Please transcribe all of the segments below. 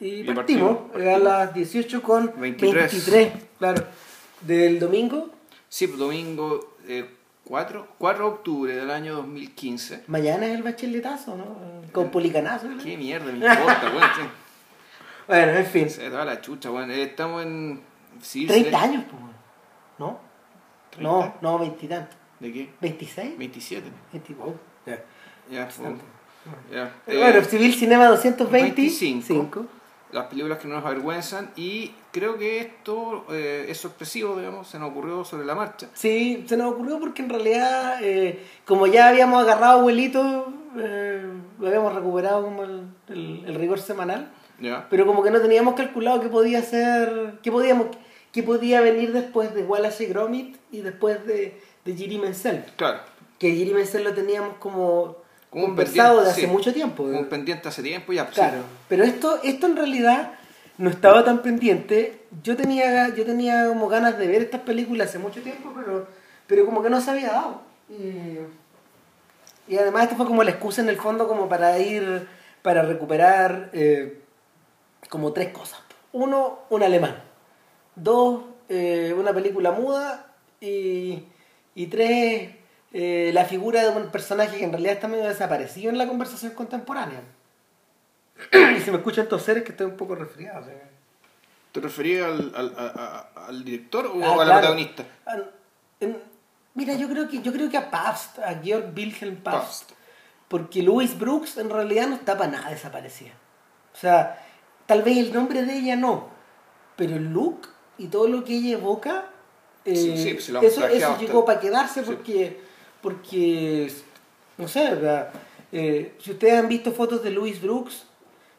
Y, partimos, partimos, a las 18 con 23. 23. claro. Del domingo, Sí, pues, domingo eh, 4, 4 de octubre del año 2015. mañana es el bacheletazo, ¿no? Con policanazo. ¿no? Qué mierda, me importa, weón. sí. Bueno, en fin. Se da la chucha, weón. Eh, Estamos en. civil 30 Cele- años, pues. ¿No? No, 30. no, 20 y tanto. ¿De qué? ¿26? 27. 20, wow. Ya. Ya, bueno, Eh, Civil Cinema 225. Las películas que no nos avergüenzan y creo que esto eh, es sorpresivo, digamos, se nos ocurrió sobre la marcha. Sí, se nos ocurrió porque en realidad, eh, como ya habíamos agarrado abuelito, eh, lo habíamos recuperado como el, el- el rigor semanal, ¿Ya? pero como que no teníamos calculado qué podía ser, qué podíamos, qué podía venir después de Wallace y Gromit y después de, de Jiri Menzel. Claro, Que Jiri Menzel lo teníamos como, Como un conversado pendiente, de hace sí. mucho tiempo. un pendiente hace tiempo ya. Claro, pero esto, esto en realidad no estaba tan pendiente. Yo tenía, yo tenía como ganas de ver estas películas hace mucho tiempo, pero, pero como que no se había dado. Y, y además esto fue como la excusa en el fondo como para ir, para recuperar eh, como tres cosas. Uno, un alemán. Dos, eh, una película muda. Y, y tres, eh, la figura de un personaje que en realidad está medio desaparecido en la conversación contemporánea. y si me escuchan toser es que estoy un poco resfriado. sea. ¿Te referías al, al, a- al director o Ah, a la claro. protagonista? Ah, en- mira, yo creo que yo creo que a Pabst, a Georg Wilhelm Pabst, Pabst. porque Louis Brooks en realidad no está para nada desaparecida. O sea, tal vez el nombre de ella no, pero el look y todo lo que ella evoca, eh, Sí, sí, pues eso, eso llegó para quedarse Sí. porque, porque, no sé, ¿verdad? Eh, si ustedes han visto fotos de Louis Brooks,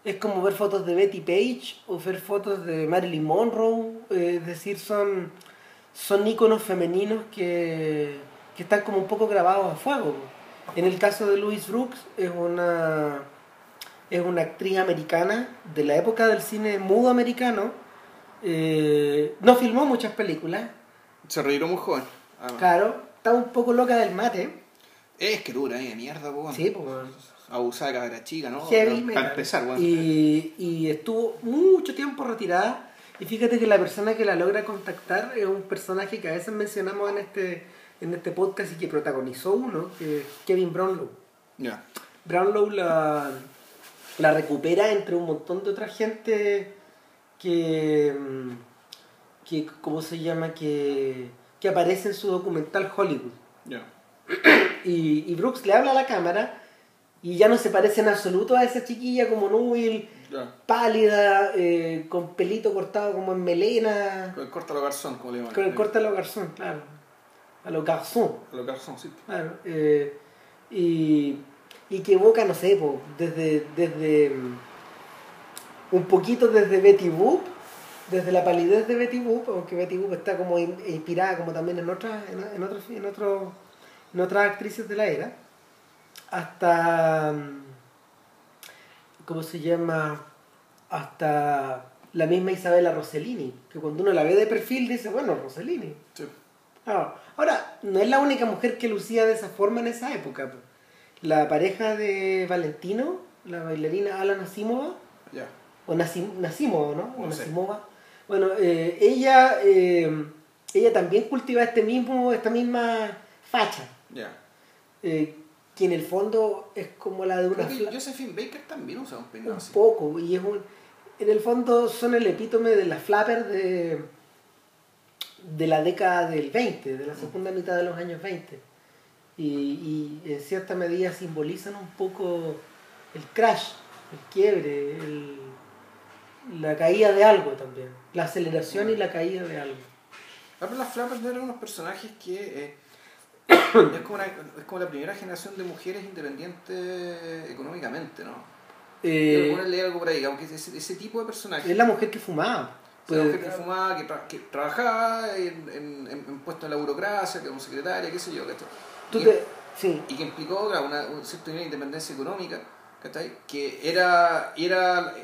es como ver fotos de Betty Page o ver fotos de Marilyn Monroe, eh, es decir, son, son íconos femeninos que, que están como un poco grabados a fuego. En el caso de Louis Brooks es una, es una actriz americana de la época del cine mudo americano. Eh, no filmó muchas películas, Se retiró muy joven. además. claro, está un poco loca del mate. Es que dura, eh, mierda, weón. Sí, pues, Abusada de cabra chica, ¿no? heavy Para empezar, weón. y, y estuvo mucho tiempo retirada. Y fíjate que la persona que la logra contactar es un personaje que a veces mencionamos en este, en este podcast y que protagonizó uno, que es Kevin Brownlow. Ya. Brownlow la, la recupera entre un montón de otra gente que, mm, que ¿cómo se llama? Que, que aparece en su documental Hollywood. Y, y Brooks le habla a la cámara y ya no se parece en absoluto a esa chiquilla como Newell, Ya. pálida, eh, con pelito cortado como en melena, Con el corta lo garzón, como le llaman. con el corte a los garzón, claro. A los garzón, A los garzón, sí. claro. eh, y, y que evoca, no sé, po, desde, desde mm, un poquito desde Betty Boop, desde la palidez de Betty Boop, aunque Betty Boop está como in- inspirada como también en otras, en, en otros, en otros, en otras actrices de la era, hasta mm, ¿cómo se llama? hasta la misma Isabella Rossellini, que cuando uno la ve de perfil dice, bueno, Rossellini. Sí. Claro. Ahora, no es la única mujer que lucía de esa forma en esa época. po. La pareja de Valentino, la bailarina Ala Nasimova, Ya. o Nasim, Nasimova, ¿no? O No. Nasimova. Bueno, eh, ella, eh, ella también cultiva este mismo, esta misma facha, Ya. eh, que en el fondo es como la de una Josephine Baker también usa un peinado un así. poco, y es un, en el fondo son el epítome de la flapper de, de la década del 20, de la segunda mitad de los años 20. Y, y en cierta medida simbolizan un poco el crash, el quiebre, el- la caída de algo también, la aceleración y la caída de algo. Ah, las Flappers eran unos personajes que eh, es, como una- es como la primera generación de mujeres independientes económicamente, ¿no? Eh, ponerle algo por ahí, aunque ese, ese tipo de personajes. es la mujer que fumaba. Pues, mujer que fumaba, que, tra- que trabajaba en, en, en- puestos en la burocracia, que como secretaria, qué sé yo, ¿cachai? tú Y- te- sí, y que implicó una, un cierto nivel de independencia económica, ¿cachai? Que era, era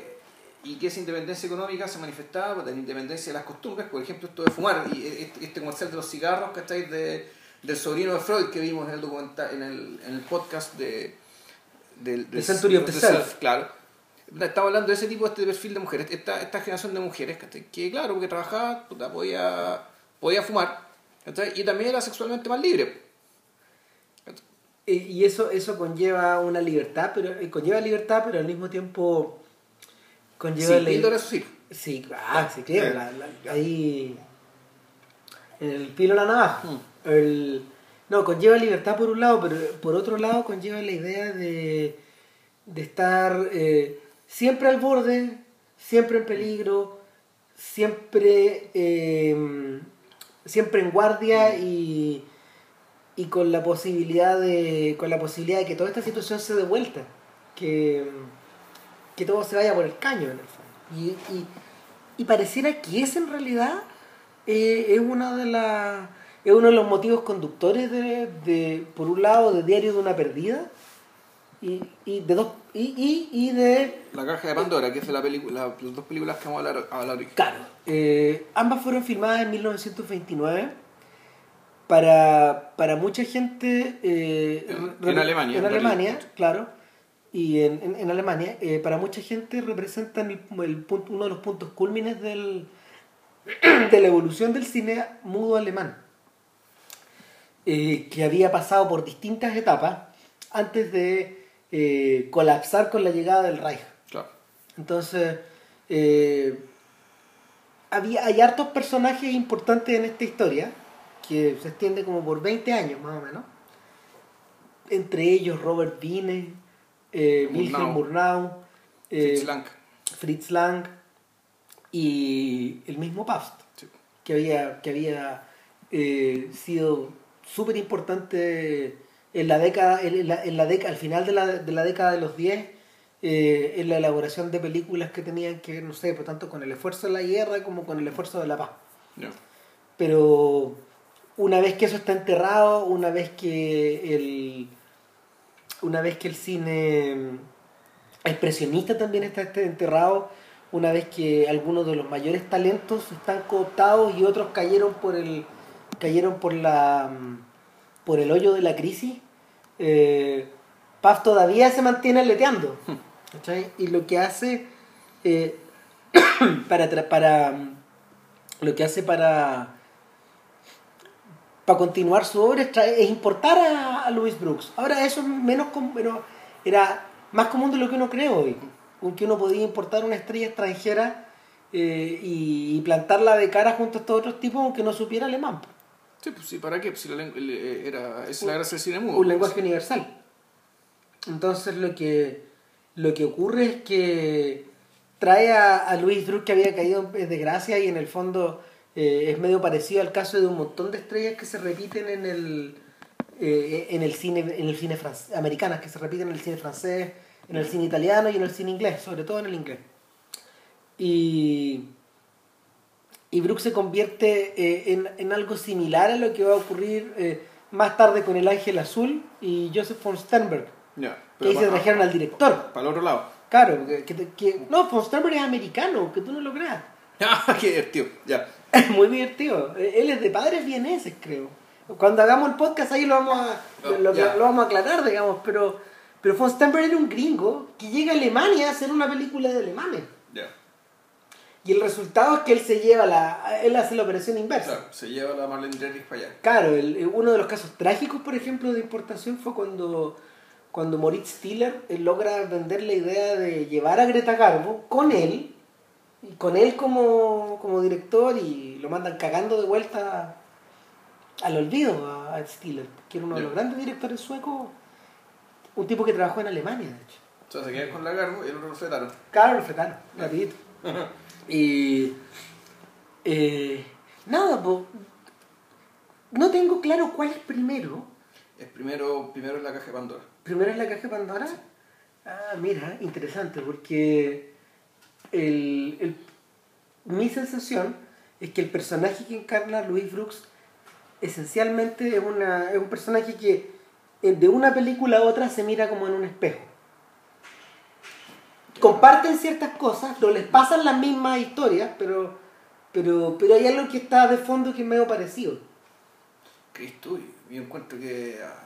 y que esa independencia económica se manifestaba por la independencia de las costumbres, por ejemplo, esto de fumar, y este, este comercial de los cigarros, ¿cachai? De, del sobrino de Freud que vimos en el documental, en el, en el podcast de, del, The Century of the Self. claro. Estamos hablando de ese tipo, este perfil de mujeres, esta, esta generación de mujeres, ¿cachai? que claro, porque trabajaba, puta, podía, podía fumar, ¿cachai? y también era sexualmente más libre. Y eso, eso conlleva una libertad, pero eh, conlleva libertad, pero al mismo tiempo conlleva Sí, la- píldora sí. Sí, ah, sí, claro, Sí. la- la- ahí en el pilo la navaja. Mm. El- no, conlleva libertad por un lado, pero por otro lado conlleva la idea de, de estar eh, siempre al borde, siempre en peligro, siempre, eh, siempre en guardia y, y con la posibilidad de con la posibilidad de que toda esta situación se dé vuelta, que, que todo se vaya por el caño en el fondo. Y, y, y pareciera que ese en realidad eh, es una de las es uno de los motivos conductores de, de por un lado de diario de una perdida y, y de dos y, y, y de La caja de Pandora, que es la película, las dos películas que vamos a hablar, a hablar hoy. Claro. eh, ambas fueron filmadas en 1929. Para, para mucha gente. eh, En- re- en Alemania, En Alemania, claro. Y en, en- en Alemania, eh, para mucha gente representan el, el punto, uno de los puntos cúlmines del, de la evolución del cine mudo alemán. eh, que había pasado por distintas etapas antes de eh, colapsar con la llegada del Reich. Claro. Entonces, eh, había, hay hartos personajes importantes en esta historia, que se extiende como por 20 años más o menos. Entre ellos Robert Wiene, eh. Wilhelm Murnau, eh, Fritz Lang. Fritz Lang y el mismo Pabst, Sí. que había, que había eh, sido súper importante en la década, en la, en la década, al final de la, de la década de los 10, eh, en la elaboración de películas que tenían que ver, no sé, por tanto con el esfuerzo de la guerra como con el esfuerzo de la paz. Pero una vez que eso está enterrado, una vez que el una vez que el cine expresionista también está está enterrado, una vez que algunos de los mayores talentos están cooptados y otros cayeron por el cayeron por la por el hoyo de la crisis, eh, Paz todavía se mantiene aleteando. ¿cachai? Y lo que hace eh, para, para lo que hace para para continuar su obra es, importar a, a Louis Brooks. Ahora eso es menos pero era más común de lo que uno cree hoy. Aunque uno podía importar una estrella extranjera eh, y, plantarla de cara junto a estos otros tipos aunque no supiera alemán. Sí, pues sí, ¿para qué? Pues si la le- era, es la gracia del cine mudo. un lenguaje universal. Entonces lo que, lo que ocurre es que trae a, a Luis Druk que había caído en desgracia y en el fondo eh, es medio parecido al caso de un montón de estrellas que se repiten en el, eh, en el cine, en el cine francés, americanas, que se repiten en el cine francés, en el cine italiano y en el cine inglés, sobre todo en el inglés. Y, y Brooks se convierte eh, en, en algo similar a lo que va a ocurrir eh, más tarde con El Ángel Azul y Joseph von Sternberg, Ya. que ahí se trajeron al director. Para el otro lado. Claro, que, que- que- no, von Sternberg es americano, que tú no lo creas. Ah, qué divertido. Ya. Es muy divertido. Él es de padres vieneses, creo. Cuando hagamos el podcast ahí lo vamos a, Oh, lo, vamos a aclarar, digamos, pero, pero von Sternberg era un gringo que llega a Alemania a hacer una película de alemanes. Ya. Y el resultado es que él se lleva la. Él hace la operación inversa. Claro, se lleva la Marlene Dietrich para allá. Claro, el- eh, uno de los casos trágicos, por ejemplo, de importación fue cuando, cuando Moritz Stiller eh, logra vender la idea de llevar a Greta Garbo con él, y con él como, como director, y lo mandan cagando de vuelta al olvido a, a Stiller, que era uno de los grandes directores suecos, un tipo que trabajó en Alemania, de hecho. O sea, se quedan con la Garbo y lo fletaron. Claro, fletano, rapidito. Y. eh, nada, po, no tengo claro cuál es primero. Es primero, primero es la caja de Pandora. ¿Primero es la caja de Pandora? Ah, mira, interesante, porque el, el- mi sensación es que el personaje que encarna Louis Brooks esencialmente es, una, es un personaje que eh, de una película a otra se mira como en un espejo. Comparten ciertas cosas, no les pasan las mismas historias, pero, pero, pero hay algo que está de fondo que es medio parecido. Cristo, yo encuentro que ah,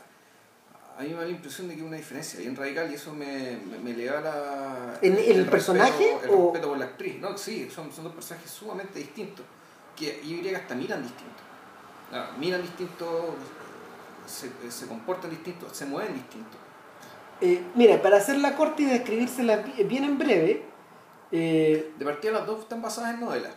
a mí me da la impresión de que hay una diferencia bien radical y eso me, me, me le da la... ¿En el personaje Respeto, el o- respeto por la actriz. No, sí, son, son dos personajes sumamente distintos, que yo diría que hasta miran distinto. Miran distinto, se, se comportan distintos, se mueven distintos. Eh, mira, para hacerla corta y describírsela bi- bien en breve, eh, De partida las dos están basadas en novelas.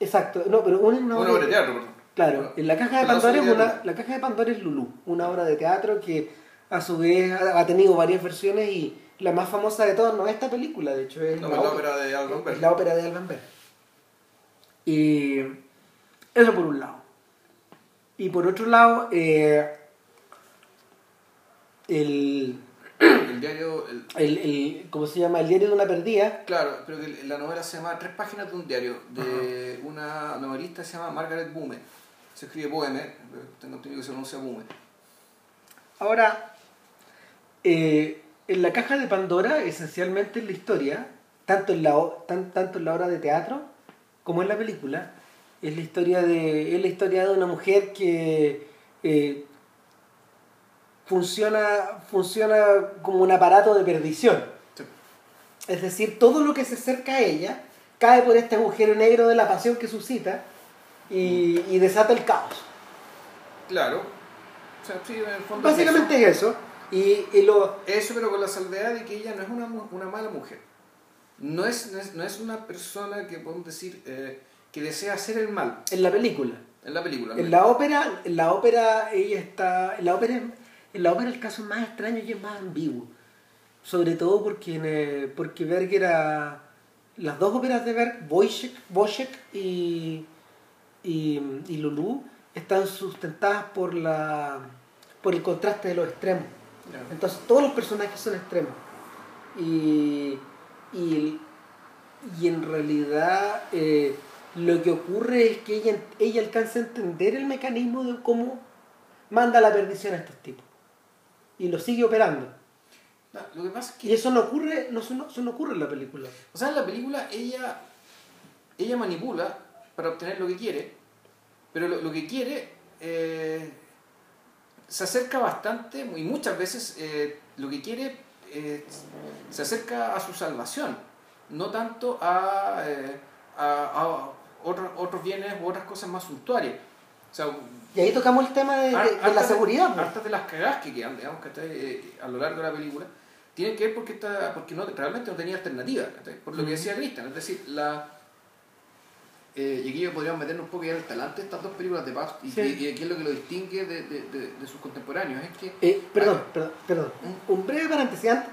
exacto, no, pero una es una Una obra obra de teatro, perdón. Claro, en la caja de Pandora es una, la caja de Pandora es Lulú, una obra de teatro que a su vez ha tenido varias versiones y la más famosa de todas no es esta película, de hecho es No, la, la ópera- de Alban Berg. la ópera de Alban Berg. Y eso por un lado. Y por otro lado, eh, el, El diario, el- el, el- ¿cómo se llama? El diario de una perdida. claro, pero que la novela se llama Tres páginas de un diario, de una novelista que se llama Margaret Bume. Se escribe Boheme, tengo entendido que se pronuncia Bume. Ahora, eh, en la caja de Pandora, esencialmente en la historia, tanto en la, tan- tanto en la obra de teatro como en la película, es la historia de, es la historia de una mujer que eh, funciona, funciona como un aparato de perdición. Sí. Es decir, todo lo que se acerca a ella cae por este agujero negro de la pasión que suscita y, y desata el caos. Claro. O sea, sí, en el fondo es Básicamente es eso. Y, y lo, eso. Pero con la salvedad de que ella no es una, una mala mujer. No es, no es, no es una persona que podemos decir eh, que desea hacer el mal en la película. en la película. En la ópera, en la ópera ella está, en la ópera, en la ópera el caso es más extraño y es más ambiguo. Sobre todo porque, eh, porque Berg era, las dos óperas de Berg, Wojciech y, y, y Lulú, están sustentadas por, la, por el contraste de los extremos. Entonces todos los personajes son extremos. Y, y, y en realidad eh, lo que ocurre es que ella, ella alcanza a entender el mecanismo de cómo manda la perdición a estos tipos. Y lo sigue operando. No, lo que pasa es que Y eso no ocurre, no, eso no, eso no ocurre en la película. O sea, en la película ella, ella manipula para obtener lo que quiere, pero lo, lo que quiere eh, se acerca bastante y muchas veces eh, lo que quiere eh, se acerca a su salvación, no tanto a, eh, a, a otros, otros bienes u otras cosas más suntuarias. O sea, Y ahí tocamos el tema de, de- de la seguridad. pues. Hartas de las cagadas que quedan, digamos, ¿cachai? Eh, a lo largo de la película, tienen que ver porque, está, porque no, realmente no tenía alternativa, por lo que decía Cristian, es decir, la... Eh, y aquí podríamos meternos un poco ya en el talante de estas dos películas de Paz y, Sí. y- y qué es lo que lo distingue de, de- de- de sus contemporáneos. Es que Eh, perdón, perdón, perdón. Un, un breve paréntesis antes.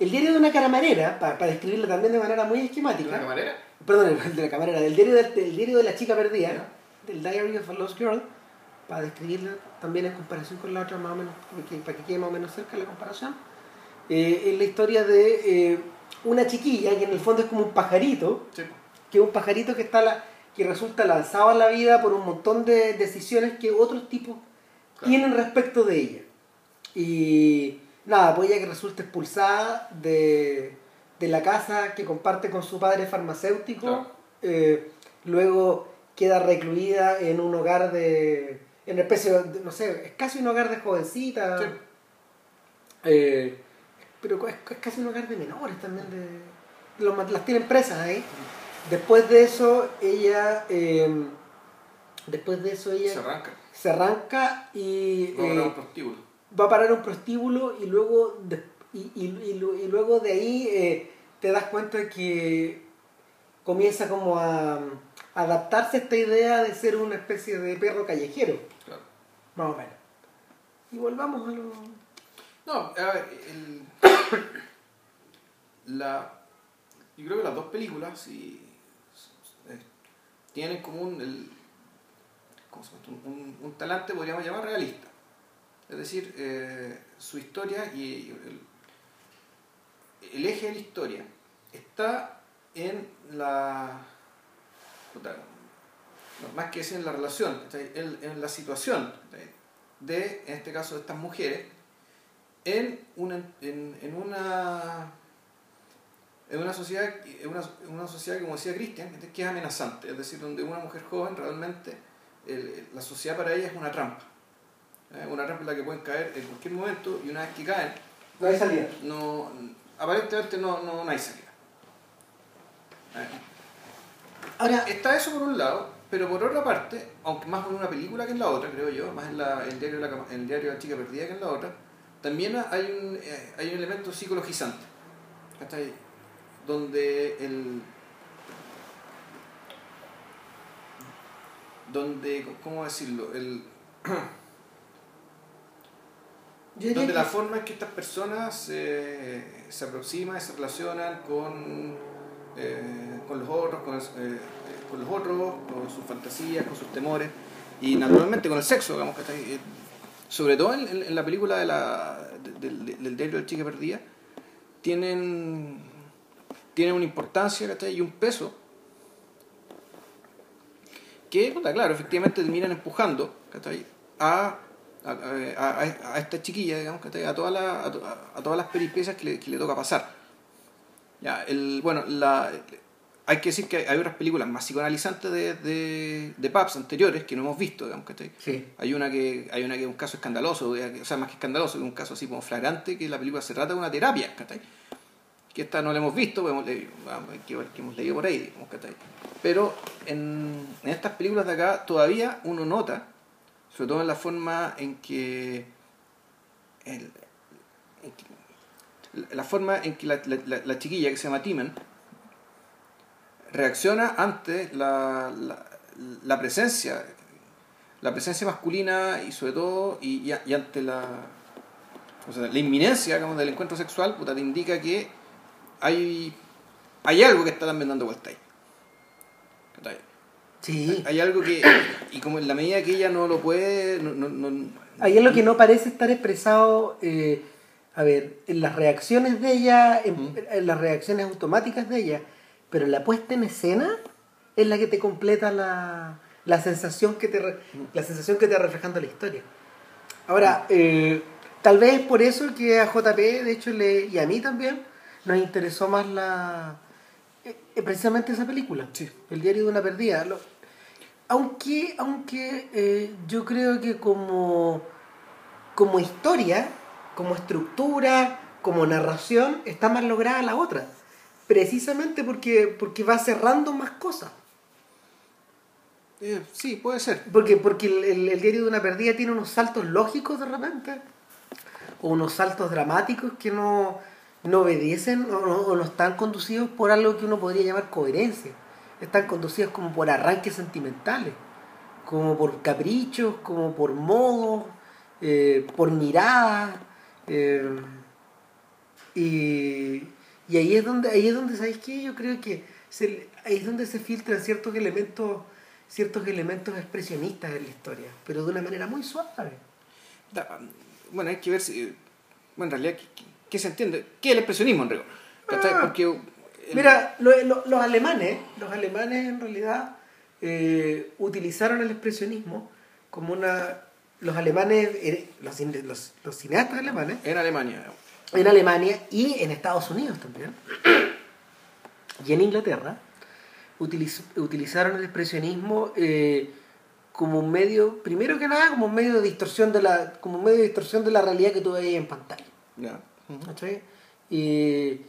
El diario de una caramarera, para describirlo también de manera muy ¿de esquemática. una camarera? Perdón, el de la camarera, del diario, del, del diario de la chica perdida, Ya. del Diary of a Lost Girl, para describirla también en comparación con la otra, más o menos, para que, para que quede más o menos cerca la comparación. Eh, es la historia de eh, una chiquilla que en el fondo es como un pajarito, Sí. que es un pajarito que está la, que resulta lanzado a la vida por un montón de decisiones que otros tipos Claro. tienen respecto de ella. Y nada, pues ella que resulta expulsada de, de la casa que comparte con su padre farmacéutico, Claro. eh, luego queda recluida en un hogar de, en una especie de, no sé, es casi un hogar de jovencita, Sí. eh, pero es, es casi un hogar de menores también, de, los- las tienen presas ahí. Después de eso, ella, eh, después de eso ella Se arranca. se arranca y Vamos a eh, un prostíbulo. va a parar un prostíbulo y luego de, y, y- y lu- y luego de ahí eh, te das cuenta de que comienza como a, a adaptarse a esta idea de ser una especie de perro callejero, Claro. más o menos. Y volvamos a lo... No, a ver, el- la, yo creo que las dos películas eh, tienen en común el, ¿cómo se llama? un, un- talante, podríamos llamar realista. Es decir, eh, su historia y el, el eje de la historia está en la... más que decir en la relación, en, la situación de, en este caso, de estas mujeres en una en una sociedad en una, una sociedad como decía Cristian que es amenazante es decir donde una mujer joven realmente el- la sociedad para ella es una trampa ¿eh? una rampa en la que pueden caer en cualquier momento y una vez que caen, No hay salida. no, aparentemente no, no, no hay salida. ¿eh? Ahora, Está eso por un lado, pero por otra parte, aunque más en una película que en la otra, creo yo, más en la, el, diario de la, el diario de la chica perdida que en la otra, también hay un, eh, hay un elemento psicologizante. ¿cachai? Donde el. Donde, ¿cómo decirlo? El, donde que- la forma en que estas personas se, se aproximan y se relacionan con, eh, con los otros, con, eh, con los otros, con sus fantasías, con sus temores y naturalmente con el sexo, digamos que está ahí, eh, sobre todo en, en- la película de la, de- del- del diario del chica perdida, tienen, tienen una importancia ¿cachai? y un peso que, claro, efectivamente terminan empujando ¿cachai? a, a, a- a- esta chiquilla, digamos, ¿cachai? a, toda la- a, to- a todas las peripecias que le, que le toca pasar. Ya, el, bueno, la, hay que decir que hay otras películas más psicoanalizantes de, de, de Paps anteriores que no hemos visto, digamos, ¿cachai? Sí. Hay una que hay una que es un caso escandaloso, o sea, más que escandaloso, es un caso así como flagrante, que la película se trata de una terapia, ¿cachai? Que esta no la hemos visto, pues hemos leído, vamos, que, que hemos leído por ahí, digamos, ¿cachai? Pero en, estas películas de acá todavía uno nota, sobre todo en la forma en que, que- la forma en que la, la- la- la chiquilla que se llama Timen reacciona ante la, la, presencia la presencia masculina y sobre todo y, y- y ante la la inminencia del encuentro sexual puta, te indica que hay hay algo que está también dando vuelta ahí. Sí. hay algo que y como en la medida que ella no lo puede no, no, no- Hay algo que no parece estar expresado, eh, a ver, en las reacciones de ella, en, en las reacciones automáticas de ella, pero la puesta en escena es la que te completa la, la sensación que te la sensación que te va reflejando la historia. Ahora, eh, tal vez es por eso que a JP, de hecho, le, y a mí también, nos interesó más la eh, eh, precisamente esa película, Sí. El diario de una perdida. Lo- aunque aunque eh, yo creo que como, como historia, como estructura, como narración, está más lograda la otra. Precisamente porque, porque va cerrando más cosas. eh, sí puede ser Porque, porque el, el- el diario de una perdida tiene unos saltos lógicos de repente. O unos saltos dramáticos que no, no obedecen o no, están conducidos por algo que uno podría llamar coherencia. Están conducidos como por arranques sentimentales, como por caprichos, como por modos, eh, por miradas. eh, y, ahí es donde, ahí es donde, ¿sabéis qué? Yo creo que se- ahí es donde se filtran ciertos elementos, ciertos elementos expresionistas en la historia, pero de una manera muy suave. Bueno, hay que ver si. Bueno, en realidad, ¿qué, se entiende? ¿Qué es el expresionismo en. Ah. Porque. el- Mira, lo- lo- los alemanes, los alemanes en realidad eh, utilizaron el expresionismo como una... Los alemanes, eh, los, los, los cineastas alemanes, En Alemania. en Alemania y en Estados Unidos también, y en Inglaterra, utiliz- utilizaron el expresionismo eh, como un medio, primero que nada, como un medio de distorsión de la, como un medio de distorsión de la realidad que tú veías en pantalla. ¿Cachai? Eh,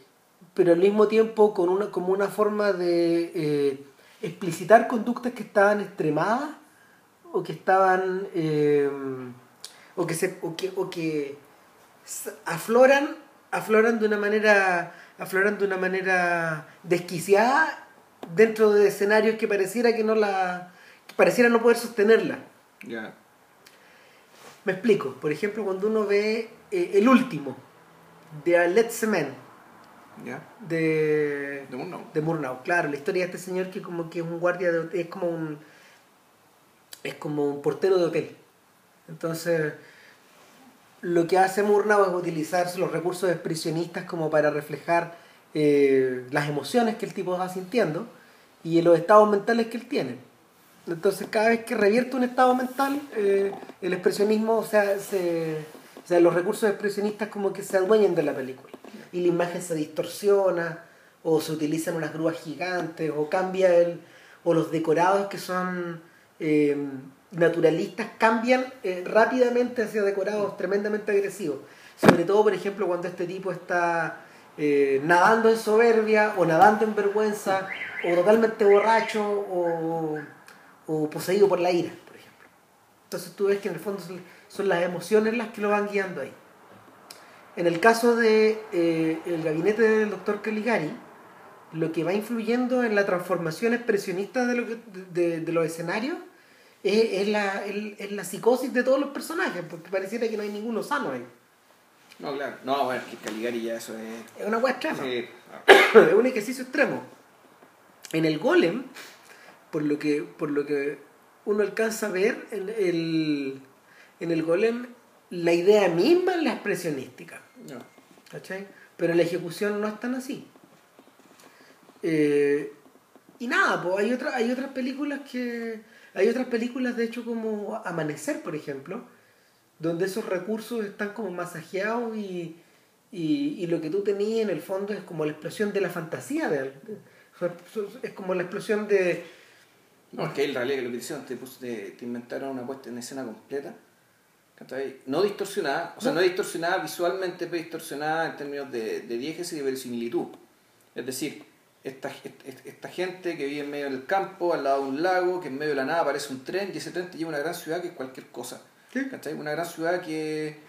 pero al mismo tiempo con una, como una forma de eh, explicitar conductas que estaban extremadas o que estaban eh, o que se o que, o que afloran afloran de una manera afloran de una manera desquiciada dentro de escenarios que pareciera que no la que pareciera no poder sostenerla Ya. me explico. Por ejemplo, cuando uno ve eh, el último de A Let's Men de, De Murnau. de Murnau. Claro, la historia de este señor que como que es un guardia de hotel, es como un es como un portero de hotel. Entonces, lo que hace Murnau es utilizar los recursos expresionistas como para reflejar eh, las emociones que el tipo va sintiendo y los estados mentales que él tiene. Entonces, cada vez que revierte un estado mental, eh, el expresionismo, o sea, se, sea, los recursos expresionistas como que se adueñan de la película. Y la imagen se distorsiona, o se utilizan unas grúas gigantes, o cambia el, o los decorados que son eh, naturalistas cambian eh, rápidamente hacia decorados tremendamente agresivos. Sobre todo, por ejemplo, cuando este tipo está eh, nadando en soberbia o nadando en vergüenza o totalmente borracho o, o poseído por la ira, por ejemplo. Entonces tú ves que en el fondo son, las emociones las que lo van guiando ahí. En el caso de eh, el gabinete del doctor Caligari, lo que va influyendo en la transformación expresionista de, lo que- de- de los escenarios es, es la, es la psicosis de todos los personajes, porque pareciera que no hay ninguno sano ahí. No, claro. No, bueno, que Caligari ya eso es. Es una hueá extrema. Sí. es un ejercicio extremo. En el golem, por lo que, por lo que uno alcanza a ver, en el, en el golem la idea misma es la expresionística. No. ¿cachai? Pero la ejecución no es tan así. Eh, y nada, pues hay, otra, hay otras películas que. Hay otras películas, de hecho, como Amanecer, por ejemplo, donde esos recursos están como masajeados y, y, y lo que tú tenías en el fondo es como la explosión de la fantasía de algo. Es como la explosión de. No, es que en realidad que lo que hicieron, te, pus- te, te inventaron una puesta en escena completa. No distorsionada, o sea, no distorsionada visualmente, pero distorsionada en términos de, de diégesis y de verosimilitud. Es decir, esta, esta, esta gente que vive en medio del campo, al lado de un lago, que en medio de la nada aparece un tren, y ese tren te lleva a una gran ciudad que es cualquier cosa. Sí. Una gran ciudad que,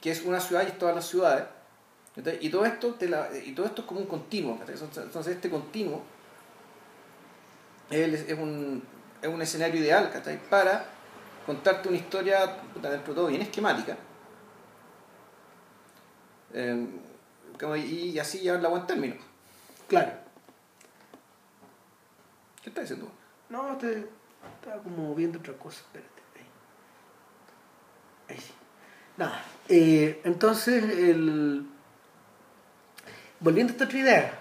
que es una ciudad y es todas las ciudades. ¿cachai? Y todo esto te la- y todo esto es como un continuo. ¿cachai? Entonces este continuo es, es un, es un escenario ideal ¿cachai? para contarte una historia puta, dentro de todo bien esquemática eh, como- y así llevarla a buen término. Claro. ¿Qué estás diciendo? No, te, estaba como viendo otra cosa, espérate. Ahí, Ahí sí. Nada. eh, entonces, el... volviendo a esta otra idea,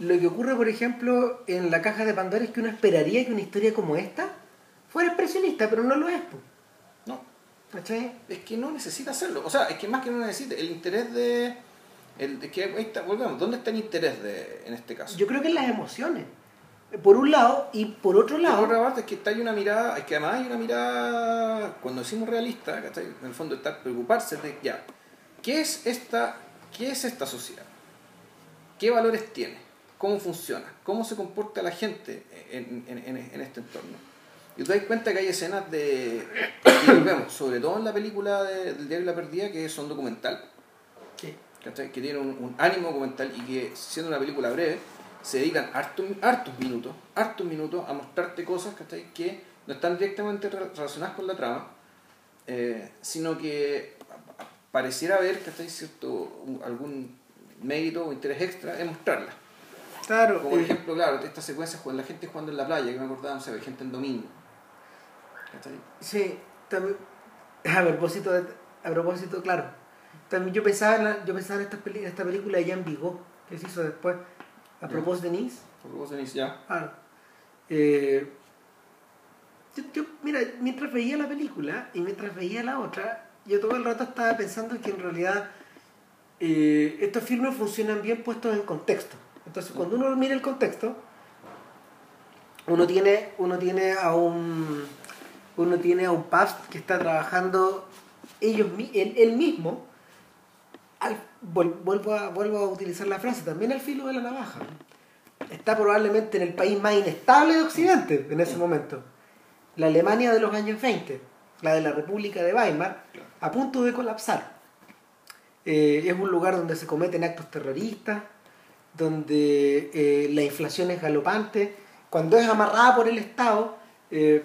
lo que ocurre, por ejemplo, en la caja de Pandora es que uno esperaría que una historia como esta fuera expresionista, pero no lo es. po. No, ¿Cachai? es que no necesita hacerlo. O sea, es que más que no necesita, el interés de... El, de que, ahí está, volvemos, ¿dónde está el interés de, en este caso? Yo creo que en las emociones. Por un lado, y por otro La lado, otra parte es que está hay una mirada, es que además hay una mirada, cuando decimos realista, ¿cachai? en el fondo está preocuparse de, ya, ¿qué es esta, qué es esta sociedad? ¿Qué valores tiene? ¿Cómo funciona? ¿Cómo se comporta la gente en, en- en- en este entorno? Y te das cuenta que hay escenas de, que vemos, sobre todo en la película de- del Diario de la Perdida, que son documental, Sí. que tienen un, un ánimo documental y que siendo una película breve se dedican hartos, hartos minutos hartos minutos a mostrarte cosas ¿cachai? que no están directamente re- relacionadas con la trama eh, sino que pareciera haber ¿cachai? cierto algún mérito o interés extra en mostrarlas claro. como por eh, ejemplo claro estas secuencias con la gente jugando en la playa que me acordaba no sé gente en domingo. Sí, también, a propósito, de- a propósito, claro, también yo pensaba en, la- yo pensaba en esta, peli- en esta película de Jean Vigo, que se hizo después, a propósito de Nice. Porque vos tenés ya Claro. Eh, yo, yo, mira, mientras veía la película y mientras veía la otra, yo todo el rato estaba pensando que en realidad eh, estos filmes funcionan bien puestos en contexto. Entonces, cuando uno mira el contexto, uno tiene, uno tiene a un uno tiene a un Pabst que está trabajando ellos él, mismo vuelvo a, vuelvo a utilizar la frase también al filo de la navaja. Está probablemente en el país más inestable de Occidente en ese momento. La Alemania de los años 20 la de la República de Weimar a punto de colapsar. Eh, es un lugar donde se cometen actos terroristas donde eh, la inflación es galopante. Cuando es amarrada por el Estado eh,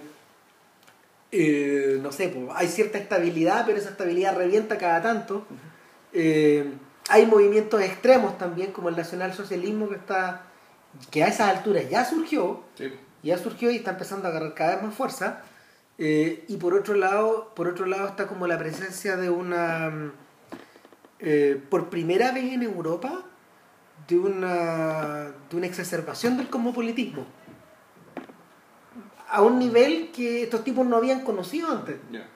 eh, no sé, pues, hay cierta estabilidad, pero esa estabilidad revienta cada tanto. Eh, hay movimientos extremos también, como el nacionalsocialismo que está que a esas alturas ya surgió, sí. ya surgió y está empezando a agarrar cada vez más fuerza. Eh, y por otro lado, por otro lado está como la presencia de una mm, eh, por primera vez en Europa de una de una exacerbación del cosmopolitismo a un nivel que estos tipos no habían conocido antes. ya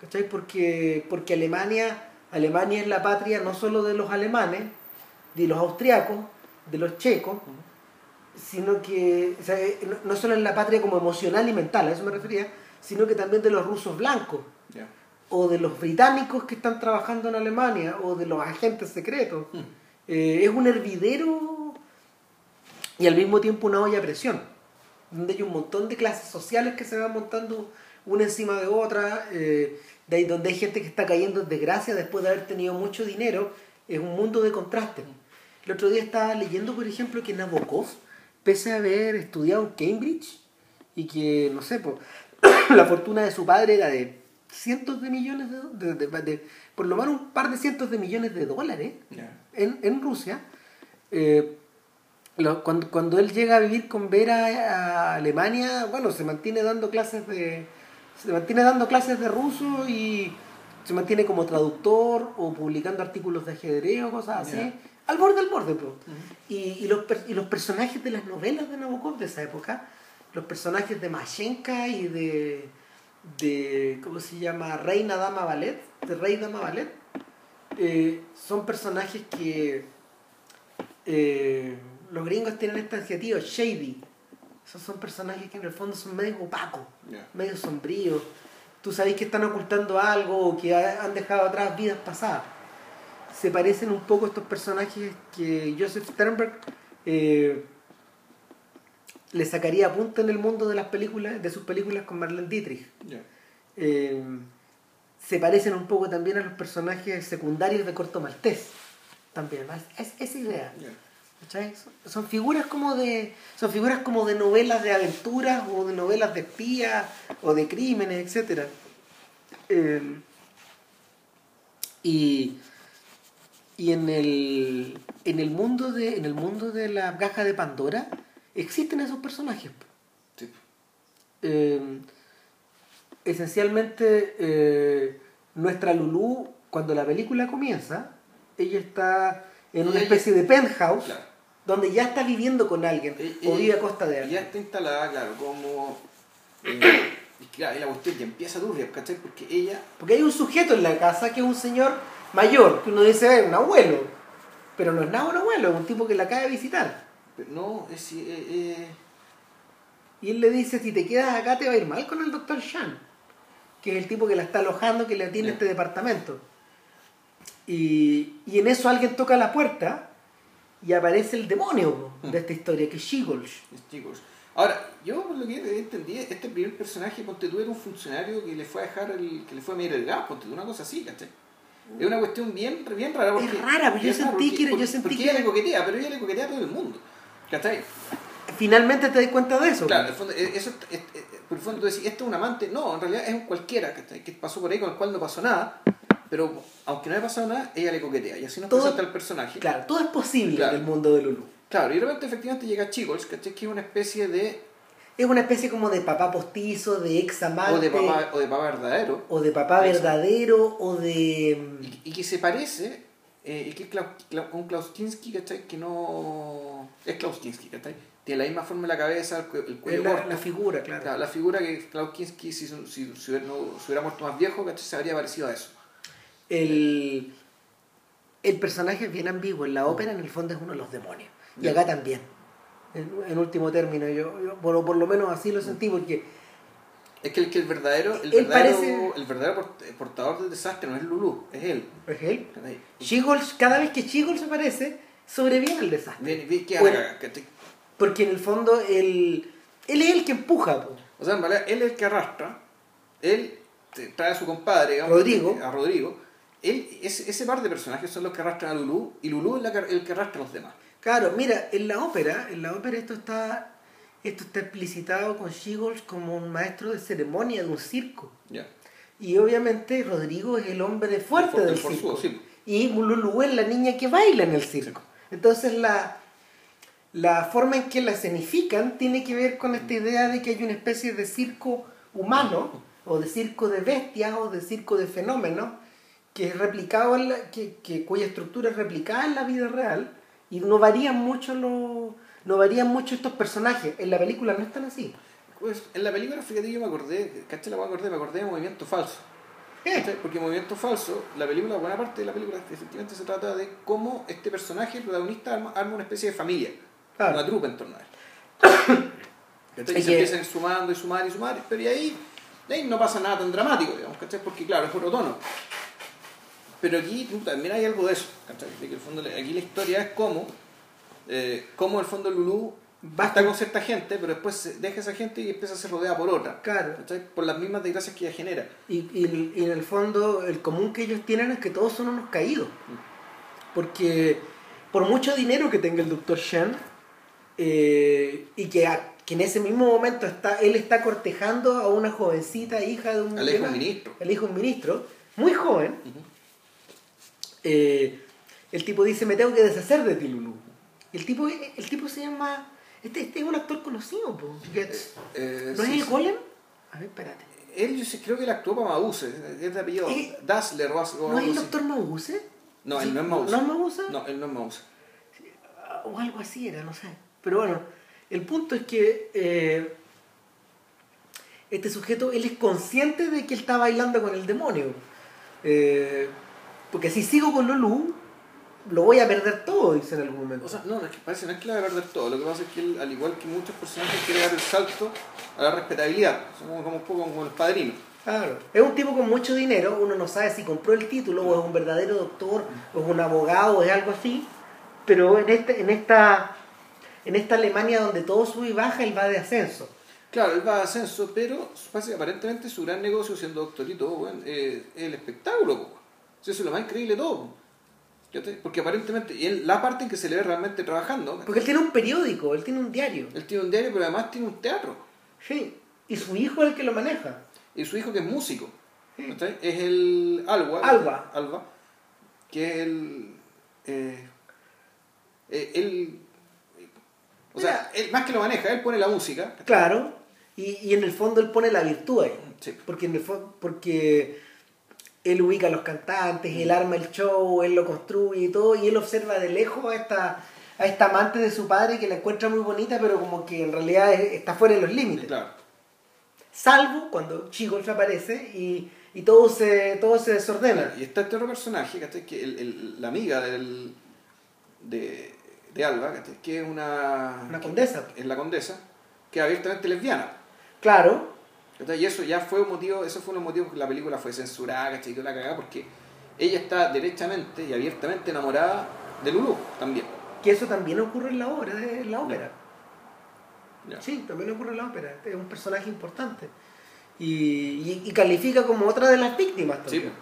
¿Cachai? Porque, porque Alemania, Alemania es la patria no solo de los alemanes, de los austriacos, de los checos, sino que, o sea, eh, no, no solo en la patria como emocional y mental, a eso me refería, sino que también de los rusos blancos, o de los británicos que están trabajando en Alemania, o de los agentes secretos. Mm. Eh, es un hervidero y al mismo tiempo una olla a presión, donde hay un montón de clases sociales que se van montando una encima de otra, eh, de ahí donde hay gente que está cayendo en desgracia después de haber tenido mucho dinero, es un mundo de contrastes. El otro día estaba leyendo, por ejemplo, que Nabokov, pese a haber estudiado en Cambridge y que, no sé, po, la fortuna de su padre era de cientos de millones de, de- de- de- por lo menos un par de cientos de millones de dólares Ya. en, en Rusia, eh, lo- cuando, cuando él llega a vivir con Vera a Alemania, bueno, se mantiene dando clases de se mantiene dando clases de ruso y se mantiene como traductor o publicando artículos de ajedrez o cosas así, al borde al borde, pues. y, y, los, y los personajes de las novelas de Nabokov de esa época, los personajes de Mashenka y de, de ¿cómo se llama? Reina Dama Ballet, de Rey Dama Ballet, eh, son personajes que eh, los gringos tienen este adjetivo, shady. Esos son personajes que en el fondo son medio opacos, medio sombríos. Tú sabes que están ocultando algo o que ha- han dejado atrás vidas pasadas. Se parecen un poco a estos personajes que Joseph Sternberg eh, le sacaría punta en el mundo de las películas, de sus películas con Marlene Dietrich. Eh, se parecen un poco también a los personajes secundarios de Corto Maltés. También, es, es- esa idea. ¿Cachai? Son, figuras como de. Son figuras como de novelas de aventuras o de novelas de espías o de crímenes, etcétera. Eh, y y en el, en el mundo de en el mundo de la caja de Pandora existen esos personajes. Sí. Eh, esencialmente eh, nuestra Lulú cuando la película comienza ella está en una especie de penthouse Claro. Donde ya está viviendo con alguien Eh, o vive a costa de alguien ya está instalada, claro, como. eh, y claro, y la cuestión ya empieza turbia, ¿cachai? Porque ella. porque hay un sujeto en la casa que es un señor mayor que uno dice "Eh, un abuelo pero no es nada un abuelo es un tipo que la acaba de visitar No, es. eh, eh, y él le dice si te quedas acá te va a ir mal con el doctor Shan que es el tipo que la está alojando que le tiene Ya. este departamento y, y en eso alguien toca la puerta y aparece el demonio po, de esta historia que es chicos. Ahora, yo por lo que entendí, este primer personaje, ponte tú, era un funcionario que le fue a dejar el. que le fue a medir el gas, ponte tú, una cosa así, ¿cachai? Es una cuestión bien, bien rara. Porque, Es rara, pero yo sentí que era- yo porque- sentí porque que ella era- le coquetea, pero ella le coquetea a todo el mundo. ¿Cachai? finalmente te das cuenta de eso Claro, fondo, eh, eso, es- es- por el fondo tú decís, ¿esto es un amante? No, en realidad es un cualquiera ¿cachai? que pasó por ahí con el cual no pasó nada, pero aunque no haya pasado nada, ella le coquetea y así nos Todo- presenta el personaje. claro todo es posible Claro. en el mundo de Lulu Claro, y de repente efectivamente llega Chigols, ¿cachai? Que es una especie de. es una especie como de papá postizo de ex amante o de papá, o de papá verdadero, o de papá verdadero o de y, y que se parece, eh, y que es Klau- Klau- un Klaus Kinski, ¿cachai? Que no. Es Klaus Kinski, ¿cachai? Tiene la misma forma en la cabeza, el, el cuello la, corto. la figura claro Claro, la figura que Klaus Kinski, si, si, si hubiera, no- si hubiera muerto más viejo, ¿cachai? Se habría parecido a eso. El, el personaje es bien ambiguo. En la ópera, en el fondo, es uno de los demonios. Y acá también. En, en último término, yo, yo por, por lo menos así lo sentí, porque Es que el, que el verdadero, el verdadero, parece- el verdadero eh, portador del desastre no es Lulu, es él. es él. cada vez que Shigolsh aparece, sobreviene el desastre. Porque en el fondo, él, él es el que empuja. po. O sea, en realidad, él es el que arrastra, él trae a su compadre, digamos, Rodrigo. a Rodrigo. Él, ese, ese par de personajes son los que arrastran a Lulu y Lulu es la el que arrastra a los demás. Claro, mira, en la ópera, en la ópera esto está, esto está explicitado con Shigolsh como un maestro de ceremonia de un circo. Ya. Y obviamente Rodrigo es el hombre fuerte El for- del el forzudo, circo. sí. Y Lulu es la niña que baila en el circo. Entonces la, la forma en que la escenifican tiene que ver con esta idea de que hay una especie de circo humano, o de circo de bestias, o de circo de fenómenos, que es replicado en la- que, que- cuya estructura es replicada en la vida real, y no varían mucho los. No varían mucho estos personajes. En la película no están así. Pues, en la película, fíjate, yo me acordé, ¿cachai? La voy a acordar, me acordé de Movimiento Falso. Eh. Porque Movimiento Falso, la película, buena parte de la película, efectivamente se trata de cómo este personaje, el protagonista, arma, arma una especie de familia, Claro. una trupa en torno a él. ¿Cachai? Y se empiezan sumando y sumar y sumar, pero y ahí, ahí no pasa nada tan dramático, digamos, ¿cachai? Porque claro, es otro tono. Pero aquí también hay algo de eso, ¿cachai? De que el fondo, aquí la historia es cómo, eh, cómo el fondo Lulú basta con cierta gente, pero después se deja esa gente y empieza a ser rodeada por otra. Claro. ¿cachai? Por las mismas desgracias que ella genera. Y, y- y en el fondo el común que ellos tienen es que todos son unos caídos. Porque por mucho dinero que tenga el doctor Shen, eh, y que, a- que en ese mismo momento está, él está cortejando a una jovencita hija de un, Al hijo de un ministro. el hijo de un ministro, muy joven, eh, el tipo dice, me tengo que deshacer de ti, Lulu. El tipo, el tipo se llama... Este, este es un actor conocido, po. Getz. Eh, ¿No sí, es el sí. Golem? A ver, espérate. Él, yo sé- creo que él actuó para Mabuse, es de apellido Eh, Dassler o algo ¿No es el doctor Mabuse? No, Sí, él no es Mabuse. ¿No es Mabuse? No, él no es Mabuse. o algo así era, no sé. Pero bueno, el punto es que eh, este sujeto, él es consciente de que él está bailando con el demonio. Eh, porque si sigo con Lulu, lo voy a perder todo, dice en algún momento. O sea, no, es que parece no es que la va a perder todo. Lo que pasa es que él, al igual que muchos personajes, quiere dar el salto a la respetabilidad. Somos como un poco como el padrino. Claro. Es un tipo con mucho dinero, uno no sabe si compró el título o es un verdadero doctor o es un abogado o es algo así, pero en, este, en, esta, en esta Alemania donde todo sube y baja, él va de ascenso. Claro, él va a ascenso, pero aparentemente su gran negocio siendo doctor y todo, bueno, eh, es el espectáculo. Sí, Eso es lo más increíble de todo. Porque aparentemente, y él, la parte en que se le ve realmente trabajando, Porque él tiene un periódico, él tiene un diario. él tiene un diario, pero además tiene un teatro. Sí. Y su hijo es el que lo maneja. Y su hijo que es músico. ¿cachai? Es el Alba. Alba. Alba. Que es el. Eh, eh, él. O sea, él, más que lo maneja, él pone la música. Claro. Y, y en el fondo él pone la virtud ahí. Sí. Porque, en el fo- porque él ubica a los cantantes, él arma el show, él lo construye y todo, y él observa de lejos a esta, a esta amante de su padre que la encuentra muy bonita, pero como que en realidad es- está fuera de los límites. Claro. Salvo cuando Chico aparece y, y todo, se, todo se desordena. Y está este otro personaje, ¿cachai? Que el, el- la amiga del, de, de Alba, ¿cachai? Que es una. Una condesa. Es la condesa, que es abiertamente lesbiana. Claro. Y eso ya fue un motivo, eso fue un motivo que la película fue censurada, ¿cachai? La cagada, porque ella está derechamente y abiertamente enamorada de Lulu también. que eso también ocurre en la obra, en la ópera. Sí, también ocurre en la ópera. Es un personaje importante. Y, y- y califica como otra de las víctimas Sí, también.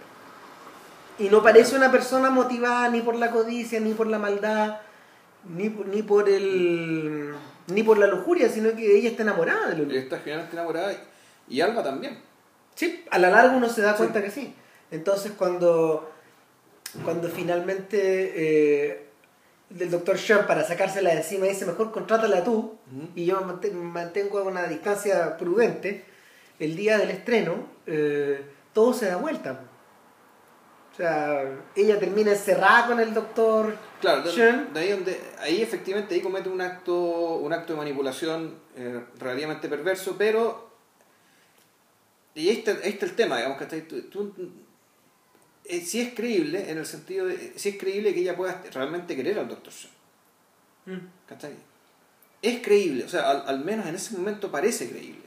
Y no parece una persona motivada ni por la codicia, ni por la maldad, ni, por- ni por el ni por la lujuria, sino que ella está enamorada de Lulu. Ella está finalmente enamorada y, Alba también. Sí, a la larga uno se da Sí. cuenta que sí. Entonces cuando, cuando finalmente eh, el doctor Sean para sacársela de encima dice mejor contrátala tú y yo mante- mantengo a una distancia prudente, el día del estreno eh, todo se da vuelta. O sea, ella termina encerrada con el doctor Claro, de, Sean. de ahí donde ahí efectivamente ahí comete un acto un acto de manipulación eh, relativamente perverso, pero y ahí está, ahí está el tema, digamos que tú, tú- eh, sí es creíble en el sentido de sí es creíble que ella pueda realmente querer al doctor Mm. ¿cachai? Es creíble, o sea, al, al menos en ese momento parece creíble.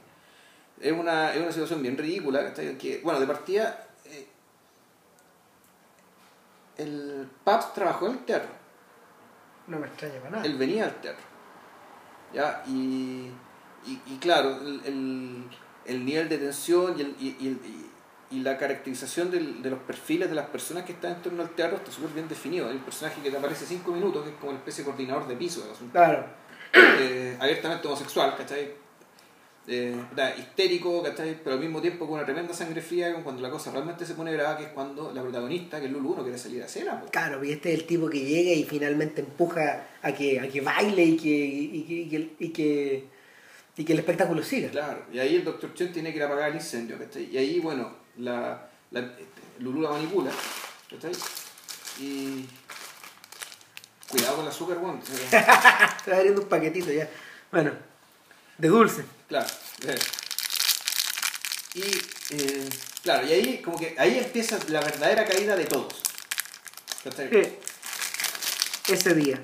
Es una, es una situación bien ridícula, ¿cachai? Que, bueno, de partida, eh, el Pabst trabajó en el teatro. No me extraña para nada. Él venía al teatro. ¿Ya? Y, y, y claro, el, el, el nivel de tensión y, el, y, y el- y- la caracterización del- de los perfiles de las personas que están en torno al teatro está súper bien definido. Hay un personaje que te aparece cinco minutos, que es como una especie de coordinador de piso, es un- Claro. eh, abiertamente homosexual, ¿cachai? Eh, da, histérico, ¿cachai? Pero al mismo tiempo con una tremenda sangre fría, cuando la cosa realmente se pone brava, que es cuando la protagonista, que es Lulu, no quiere salir a cena. po. Claro, y este es el tipo que llega y finalmente empuja a que, a que baile y que, y que, y que, y que, y que el espectáculo siga. Claro, y ahí el doctor Chen tiene que ir a apagar el incendio, ¿cachai? Y ahí, bueno, la, la, este, Lulu la manipula, ¿cachai? Y... Cuidado con el azúcar, bueno. Está abriendo un paquetito ya. Bueno, de dulce. claro. eh. Y, eh, claro, y ahí como que ahí empieza la verdadera caída de todos. ¿Cachai? Sí. Ese día.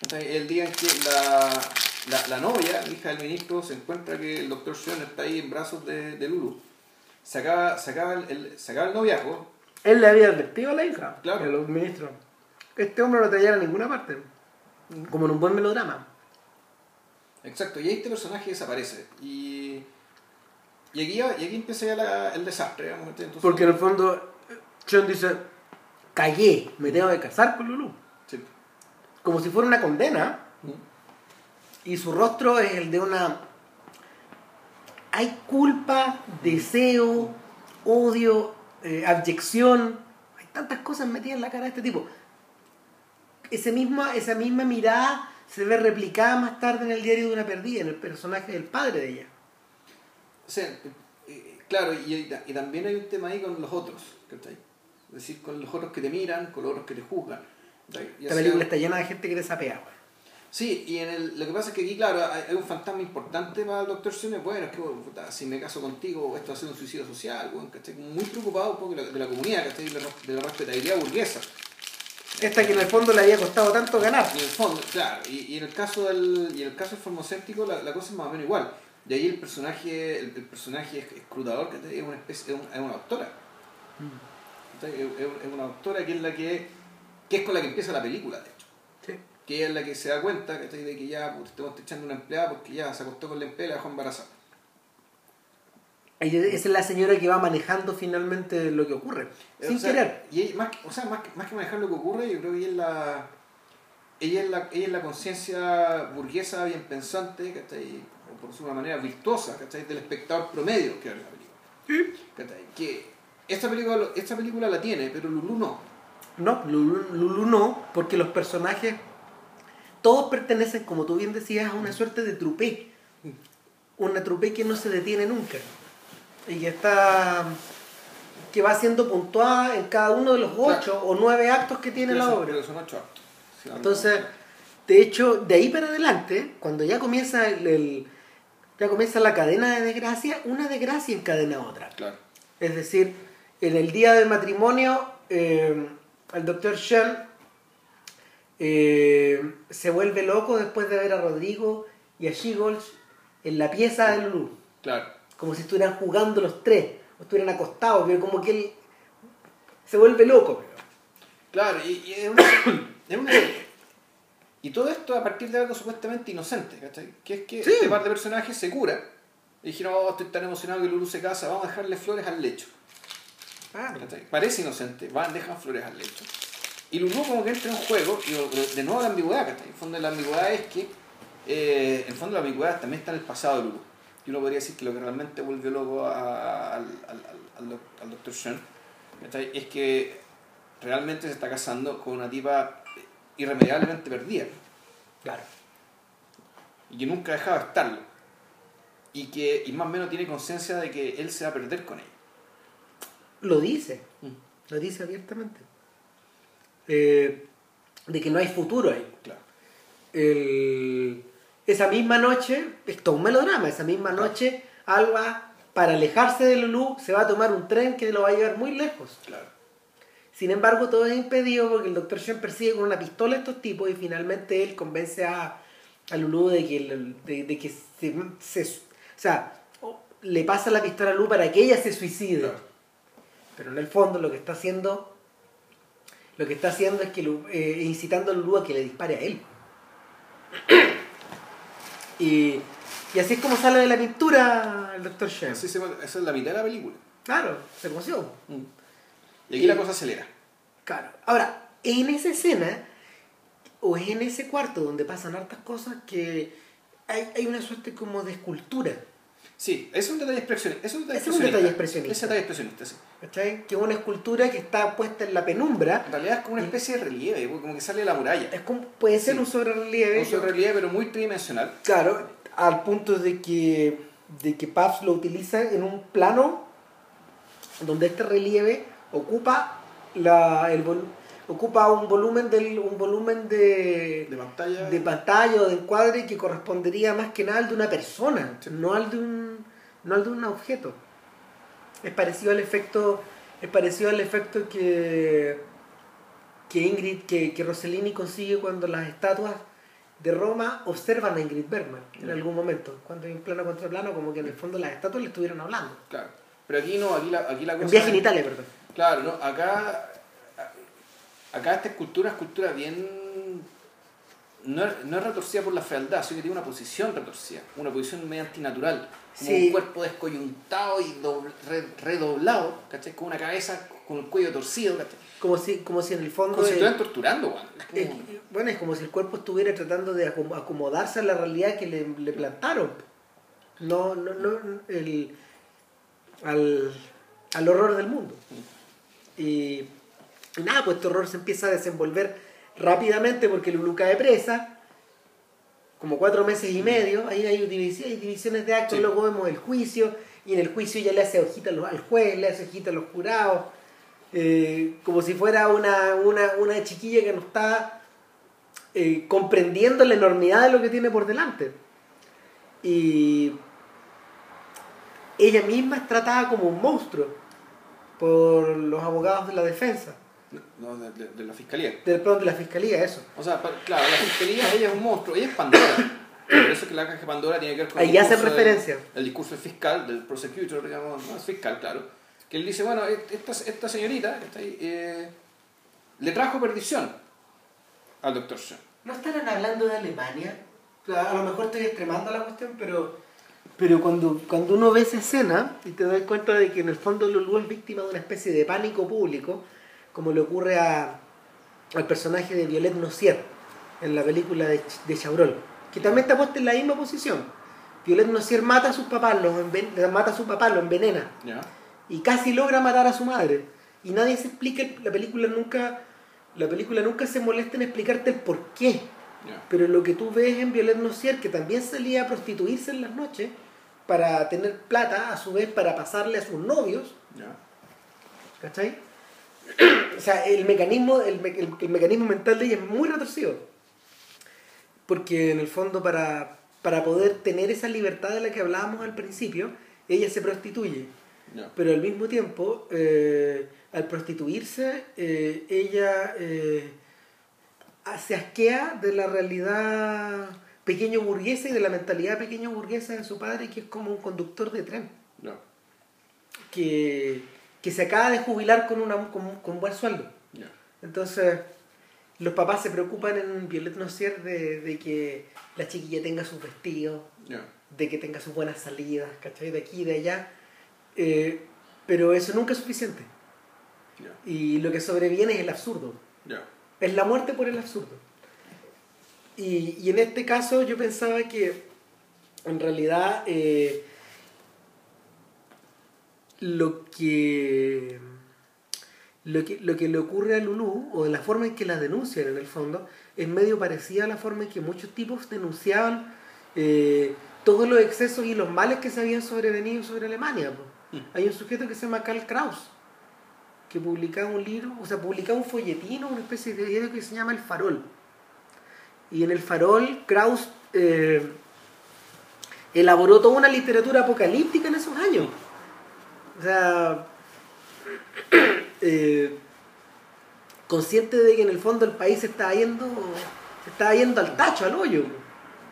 ¿Cachai? El día en que la, la, la novia, hija del ministro, se encuentra que el doctor Sean está ahí en brazos de, de Lulu. Se acaba, se, acaba el, el- se acaba el noviazgo. Él le había advertido a la hija, Claro. a los ministros. Este hombre no te lleva a ninguna parte. Como en un buen melodrama. Exacto, y ahí este personaje desaparece. Y, y, aquí, y aquí empieza ya la- el desastre. digamos, ¿cachai? Entonces- Porque en el fondo, Sean dice, callé, me tengo que casar con Lulu. Sí. Como si fuera una condena. Y su rostro es el de una... Hay culpa, deseo, odio, eh, abyección. Hay tantas cosas metidas en la cara de este tipo. Ese misma, esa misma mirada se ve replicada más tarde en el diario de una perdida, en el personaje del padre de ella. O sea, eh, claro, y, y también hay un tema ahí con los otros, ¿cachai? Es decir, con los otros que te miran, con los otros que te juzgan. Esta película está llena de gente que desapea. weón. Sí, y en el, lo que pasa es que aquí, claro, hay, hay un fantasma importante para el doctor Sune. Bueno, es que bueno, puta, si me caso contigo, esto va a ser un suicidio social, bueno, ¿cachai? Muy preocupado de la, de la comunidad, ¿cachai? De la, de la respetabilidad burguesa. Esta que en el fondo le había costado tanto ganar. Y en el fondo, claro, y, y en el caso del y en el caso del farmacéutico la, la cosa es más o menos igual. De ahí el personaje, el, el personaje esc- escrutador que es una especie, es, un- es una doctora. ¿Cachai? Es, es- es una doctora que es la que, que es con la que empieza la película. Que ella es la que se da cuenta ¿cachai? de que ya puta, estamos echando una empleada porque ya se acostó con la empleada y la dejó embarazada. Esa es la señora que va manejando finalmente lo que ocurre. Sin sea, querer. Y ella- más, que- o sea, más, que- más que manejar lo que ocurre, yo creo que ella es la. Ella es la, ella es la conciencia burguesa, bien pensante, ¿cachai? o por decirlo de una manera virtuosa, ¿cachai? del espectador promedio que ve la película. ¿cachai? Que esta película, esta película la tiene, pero Lulu no. No, Lulu, Lulu no, porque los personajes, todos pertenecen, como tú bien decías, a una suerte de trupé. Una trupé que no se detiene nunca. Y que está que va siendo puntuada en cada uno de los ocho o nueve actos que tiene la son- obra. pero son ocho actos. Entonces, de hecho, de ahí para adelante, cuando ya comienza el, el- ya comienza la cadena de desgracia, una desgracia encadena otra. Claro. Es decir, en el día del matrimonio, eh, el doctor Sean eh, se vuelve loco después de ver a Rodrigo y a Shiggles en la pieza de Lulu. Claro. Como si estuvieran jugando los tres, o estuvieran acostados, pero como que él se vuelve loco. pero. Claro, y, y es una, es una- Y todo esto a partir de algo supuestamente inocente, ¿cachai? Que es que Sí. este par de personajes se cura. Y dijeron, oh, estoy tan emocionado que Lulu se casa, vamos a dejarle flores al lecho. ¿cachai? Parece inocente, van, dejan flores al lecho. Y Lulu como que entra en un juego, y de nuevo la ambigüedad, ¿cachai? En el fondo la ambigüedad es que, eh, el fondo la ambigüedad también está en el pasado de Lulu. Y uno podría decir que lo que realmente volvió loco a- al, al, al, al doc- al Dr. Sean, ¿cachai? Es que realmente se está casando con una tipa irremediablemente perdida Claro. y que nunca ha dejado de estarlo y que y más o menos tiene conciencia de que él se va a perder con ella. Lo dice, lo dice abiertamente. Eh, de que no hay futuro ahí. Claro. El- esa misma noche, es todo un melodrama, esa misma noche Alba, para alejarse de Lulú, se va a tomar un tren que lo va a llevar muy lejos. Claro. Sin embargo, todo es impedido porque el Dr. Sean persigue con una pistola a estos tipos y finalmente él convence a, a Lulú de que, de, de que se, se- O sea, le pasa la pistola a Lulú para que ella se suicide. Claro. Pero en el fondo lo que está haciendo lo que está haciendo es que eh, incitando a Lulú a que le dispare a él. y, y así es como sale de la pintura el Dr. Shen. Así se esa es la mitad de la película. Claro, se emociona. Y aquí la cosa acelera. Claro. Ahora, en esa escena, o en ese cuarto donde pasan hartas cosas, que hay, hay una suerte como de escultura. Sí, es un detalle expresionista. Es un detalle un expresionista. Es un detalle expresionista, sí. ¿Cachai? Que es una escultura que está puesta en la penumbra. En realidad es como una especie de relieve, como que sale de la muralla. Es como, puede ser Sí. un sobrerelieve. Un relieve, pero muy tridimensional. Claro, al punto de que, de que Pabst lo utiliza en un plano donde este relieve ocupa la, el ocupa un volumen del un volumen de, De pantalla. de pantalla o de encuadre que correspondería más que nada al de una persona, Sí. no al de un no al de un objeto. Es parecido al efecto es parecido al efecto que que Ingrid que, que Rossellini consigue cuando las estatuas de Roma observan a Ingrid Bergman en algún momento. Cuando hay un plano contra plano, como que en el fondo las estatuas le estuvieron hablando. Claro. Pero aquí no, aquí la, aquí la cosa. En viaje en Italia, perdón. Claro, ¿no? Acá, acá esta escultura es escultura bien... No es, no es retorcida por la fealdad, sino que tiene una posición retorcida, una posición medio antinatural. Como Sí. un cuerpo descoyuntado y dobl- re- redoblado, ¿cachai? Con una cabeza con el cuello torcido, ¿cachai? Como si, como si en el fondo... Como si estuvieran torturando, weón. Es bueno, es como si el cuerpo estuviera tratando de acom- acomodarse a la realidad que le, le plantaron. No, no, no, el, al, al horror del mundo. Y, y nada, pues este horror se empieza a desenvolver rápidamente porque Lulu cae presa, como cuatro meses y medio, ahí hay divisiones, de actos, Sí. luego vemos el juicio, y en el juicio ya le hace hojita al juez, le hace hojita a los jurados, eh, como si fuera una, una, una chiquilla que no está eh, comprendiendo la enormidad de lo que tiene por delante. Y ella misma es tratada como un monstruo por los abogados de la defensa, No, de, de- de la fiscalía. del perdón, de la fiscalía, eso. O sea, pa- claro, la fiscalía, ella es un monstruo, ella es Pandora. Por eso es que la caja de Pandora tiene que ver con Ahí el hacen discurso referencia. del- el discurso del fiscal, del prosecutor, digamos, no es fiscal, claro. Que él dice, bueno, et- esta, esta señorita que está ahí, eh, le trajo perdición al doctor Schoen. ¿No estarán hablando de Alemania? A lo mejor estoy extremando la cuestión, pero, pero cuando, cuando uno ve esa escena y te das cuenta de que en el fondo Lulu es víctima de una especie de pánico público, como le ocurre a, al personaje de Violet Nocier en la película de, de Chabrol, que también está puesta en la misma posición. Violet Nocier mata a sus papás, los enven- mata a su papá, lo envenena y casi logra matar a su madre. Y nadie se explica, la película nunca, la película nunca se molesta en explicarte el por qué. Pero lo que tú ves en Violet Nocier, que también salía a prostituirse en las noches para tener plata, a su vez para pasarle a sus novios, Ya. ¿cachai? O sea, el mecanismo, el, me- el- el mecanismo mental de ella es muy retorcido. Porque en el fondo para, para poder tener esa libertad de la que hablábamos al principio, ella se prostituye. Ya. Pero al mismo tiempo, eh, al prostituirse, eh, ella eh, se asquea de la realidad pequeño burguesa y de la mentalidad pequeño burguesa de su padre, que es como un conductor de tren, Ya. que, que se acaba de jubilar con, una, con, con buen sueldo. Entonces, los papás se preocupan en Violet Nocier de, de que la chiquilla tenga sus vestidos, de que tenga sus buenas salidas, ¿cachai? De aquí y de allá. Eh, pero eso nunca es suficiente. Y lo que sobreviene es el absurdo. Es la muerte por el absurdo. Y, y en este caso yo pensaba que en realidad eh, lo que lo que lo que le ocurre a Lulu o de la forma en que la denuncian en el fondo es medio parecida a la forma en que muchos tipos denunciaban eh, todos los excesos y los males que se habían sobrevenido sobre Alemania. Mm. Hay un sujeto que se llama Karl Kraus que publicaba un libro, o sea, publicaba un folletino, una especie de diario que se llama El Farol. Y en El Farol, Kraus eh, elaboró toda una literatura apocalíptica en esos años. O sea, eh, consciente de que en el fondo el país se estaba yendo, se estaba yendo al tacho, al hoyo.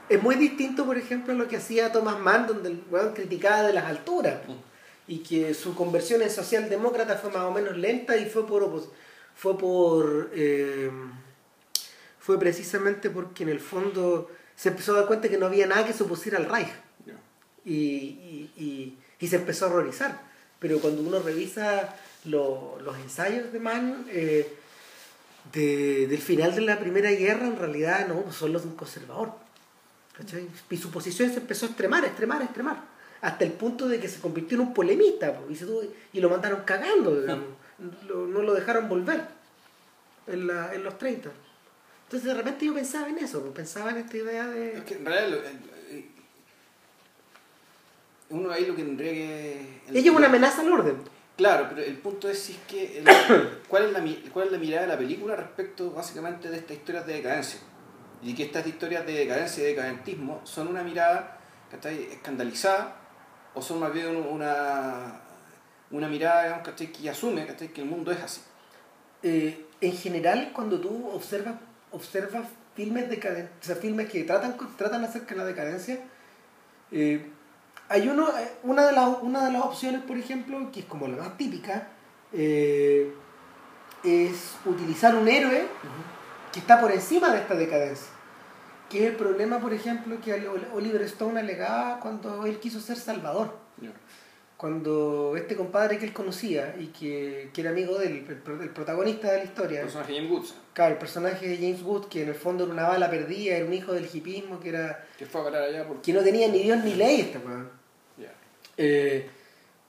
Es muy distinto, por ejemplo, a lo que hacía Thomas Mann, donde el weón criticaba de las alturas. Y que su conversión en socialdemócrata fue más o menos lenta y fue por opos- fue por eh, fue precisamente porque en el fondo se empezó a dar cuenta que no había nada que se opusiera al Reich y, y- y- y se empezó a horrorizar. Pero cuando uno revisa lo- los ensayos de Mann eh, de- del final de la Primera Guerra, en realidad no, pues son los de un conservador. ¿cachai? Y su posición se empezó a extremar, extremar, extremar. Hasta el punto de que se convirtió en un polemista po, y, se tuvo- y lo mandaron cagando, digamos. Lo- no lo dejaron volver en, la- en los 30. Entonces de repente yo pensaba en eso, pensaba en esta idea de... Es que en realidad uno ahí lo que tendría que... el- Ella es una amenaza al orden. Claro, pero el punto es si es que el- ¿cuál, es la, cuál es la mirada de la película respecto básicamente de estas historias de decadencia. Y que estas historias de decadencia y decadentismo son una mirada ¿cachai? escandalizada o son más bien una, una mirada digamos, ¿cachai? que asume ¿cachai? que el mundo es así. Eh, en general, cuando tú observas, observas filmes decadentes, o sea, filmes que tratan, tratan acerca de la decadencia, eh, hay uno, eh, una, de las, una de las opciones, por ejemplo, que es como la más típica, eh, es utilizar un héroe que está por encima de esta decadencia. Que es el problema, por ejemplo, que Oliver Stone alegaba cuando él quiso ser Salvador. Cuando este compadre que él conocía y que, era amigo del el, protagonista de la historia. El personaje de James Woods. Claro, el personaje de James Woods, que en el fondo era una bala perdida, era un hijo del hipismo, que era. Que fue a parar allá Que no tenía ni Dios ni ley este eh,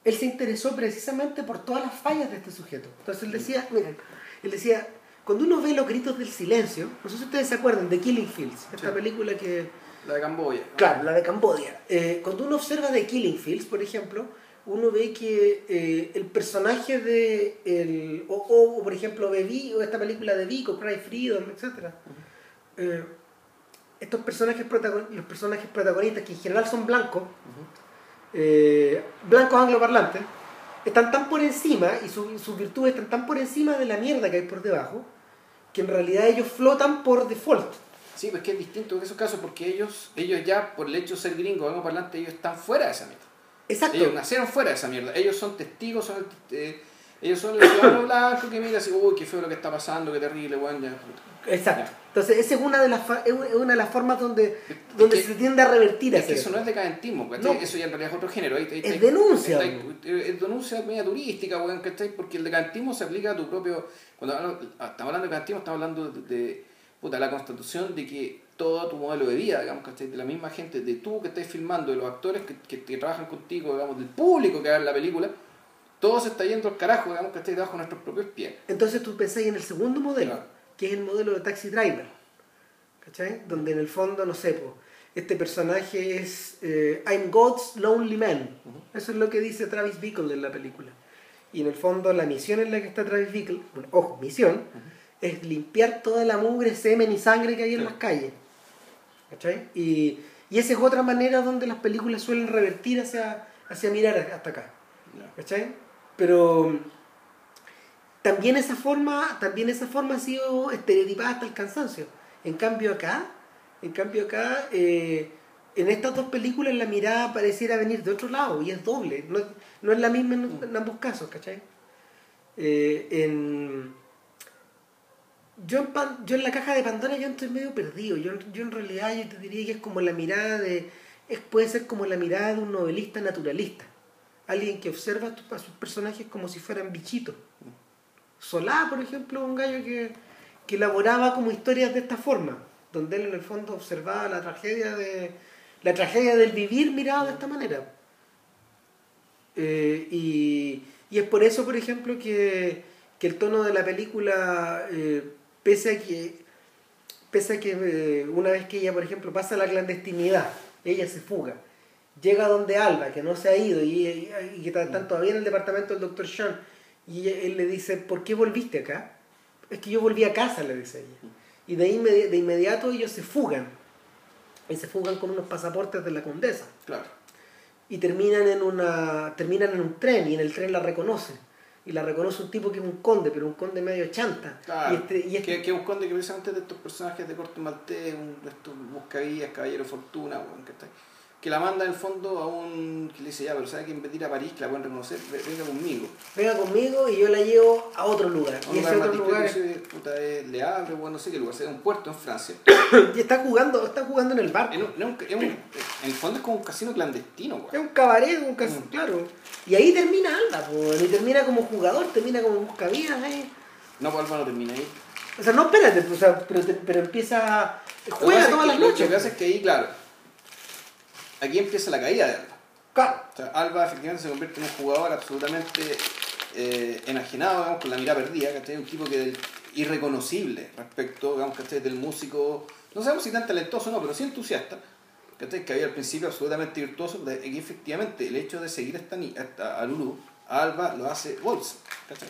él se interesó precisamente por todas las fallas de este sujeto. Entonces él decía, miren, él decía, cuando uno ve los gritos del silencio, no sé si ustedes se acuerdan de Killing Fields, esta película que... La de Camboya. Claro, la de Camboya. Eh, cuando uno observa de Killing Fields, por ejemplo, uno ve que eh, el personaje de... El, o, por ejemplo, de o esta película de Vico, Cry Freedom, etc. Eh, estos personajes, los personajes protagonistas, que en general son blancos, blancos angloparlantes, están tan por encima y sus virtudes están tan por encima de la mierda que hay por debajo que en realidad ellos flotan por default. Sí, pues que es distinto en esos casos porque ellos, ellos ya por el hecho de ser gringos, adelante, ellos están fuera de esa mierda. Exacto. Ellos nacieron fuera de esa mierda. Ellos son testigos, son eh, ellos son el ciudadano blanco que mira así, uy, qué feo lo que está pasando, qué terrible, bueno, ya. Exacto. Entonces, esa es una de las, es una de las formas donde, donde se tiende a revertir es que eso no es decadentismo, eso ya en realidad es otro género. es denuncia. es denuncia media turística, bueno, porque el decadentismo se aplica a tu propio. Cuando ah, estamos hablando de decadentismo, estamos hablando de, puta, la constitución de que todo tu modelo de vida, digamos, que de la misma gente, de tú que estás filmando, de los actores que, que, trabajan contigo, digamos, del público que en la película, todo se está yendo al carajo, digamos, que estés debajo de nuestros propios pies. Entonces tú pensás en el segundo modelo que es el modelo de Taxi Driver, ¿cachai? Donde en el fondo, no sé, este personaje es eh, I'm God's Lonely Man. Eso es lo que dice Travis Bickle en la película. Y en el fondo la misión en la que está Travis Bickle, ojo, misión, es limpiar toda la mugre, semen y sangre que hay en las calles. ¿Cachai? Y, y, esa es otra manera donde las películas suelen revertir hacia, hacia mirar hasta acá. ¿Cachai? Pero también esa forma, también esa forma ha sido estereotipada hasta el cansancio. En cambio acá, en cambio acá, eh, en estas dos películas la mirada pareciera venir de otro lado y es doble, no, es la misma en, ambos casos, ¿cachai? Eh, en, yo, en yo en la caja de Pandora yo estoy medio perdido, yo, yo en realidad yo te diría que es como la mirada de, es, puede ser como la mirada de un novelista naturalista, alguien que observa a sus personajes como si fueran bichitos. Solá, por ejemplo, un gallo que, que elaboraba como historias de esta forma, donde él en el fondo observaba la tragedia de la tragedia del vivir mirado de esta manera. Eh, y, y, es por eso, por ejemplo, que, que el tono de la película, eh, pese a que, pese que eh, una vez que ella, por ejemplo, pasa la clandestinidad, ella se fuga, llega donde Alba, que no se ha ido y, y, que está, todavía en el departamento del doctor Sean, y él le dice, ¿por qué volviste acá? Es que yo volví a casa, le dice ella. Y de, de inmediato ellos se fugan. Y se fugan con unos pasaportes de la condesa. Claro. Y terminan en, una, terminan en un tren y en el tren la reconoce. Y la reconoce un tipo que es un conde, pero un conde medio chanta. Claro, y este, y este... Que, es un conde que precisamente de estos personajes de corte maltés, un, de estos buscavillas, caballero fortuna, bueno, que está que la manda en el fondo a un. que le dice, ya, pero sabe que en vez de ir a París, que la pueden reconocer, venga conmigo. Venga conmigo y yo la llevo a otro lugar. y ese otro lugar. puta, es Le Havre, bueno, no sé qué lugar, sea un puerto en Francia. y está jugando, está jugando en el barco. En, en, el fondo es como un casino clandestino, güey. Es un cabaret, un casino, mm. claro. Y ahí termina Alba, pues, y termina como jugador, termina como buscavidas ahí. No, pues Alba no termina ahí. O sea, no, espérate, o sea, pero, pero empieza. Juega todas las noches. Lo que pasa es que ahí, claro aquí empieza la caída de Alba. O sea, Alba efectivamente se convierte en un jugador absolutamente eh, enajenado, digamos, con la mirada perdida, ¿cachai? Un tipo que es irreconocible respecto, digamos, ¿cachai? Del músico, no sabemos si tan talentoso o no, pero sí entusiasta, ¿cachai? Que había al principio absolutamente virtuoso, y efectivamente el hecho de seguir esta, esta, a Lulu, a Alba lo hace bolsa, ¿cachai?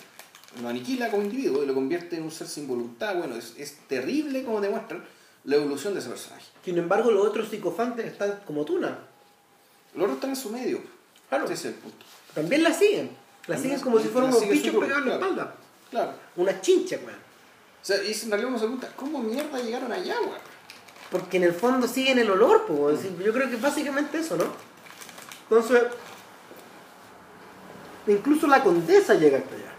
Lo aniquila como individuo y lo convierte en un ser sin voluntad, bueno, es, es terrible como demuestran la evolución de ese personaje. Sin embargo, los otros psicofantes están como Tuna. Los otros están en su medio. Claro. Ese es el punto. También la siguen. La siguen como si fueran unos bichos pegados en la espalda. Claro. Una chincha, weón. O sea, y en realidad uno se pregunta, ¿cómo mierda llegaron allá, weón? Porque en el fondo siguen el olor, pues. Yo creo que es básicamente eso, ¿no? Entonces, incluso la condesa llega hasta allá.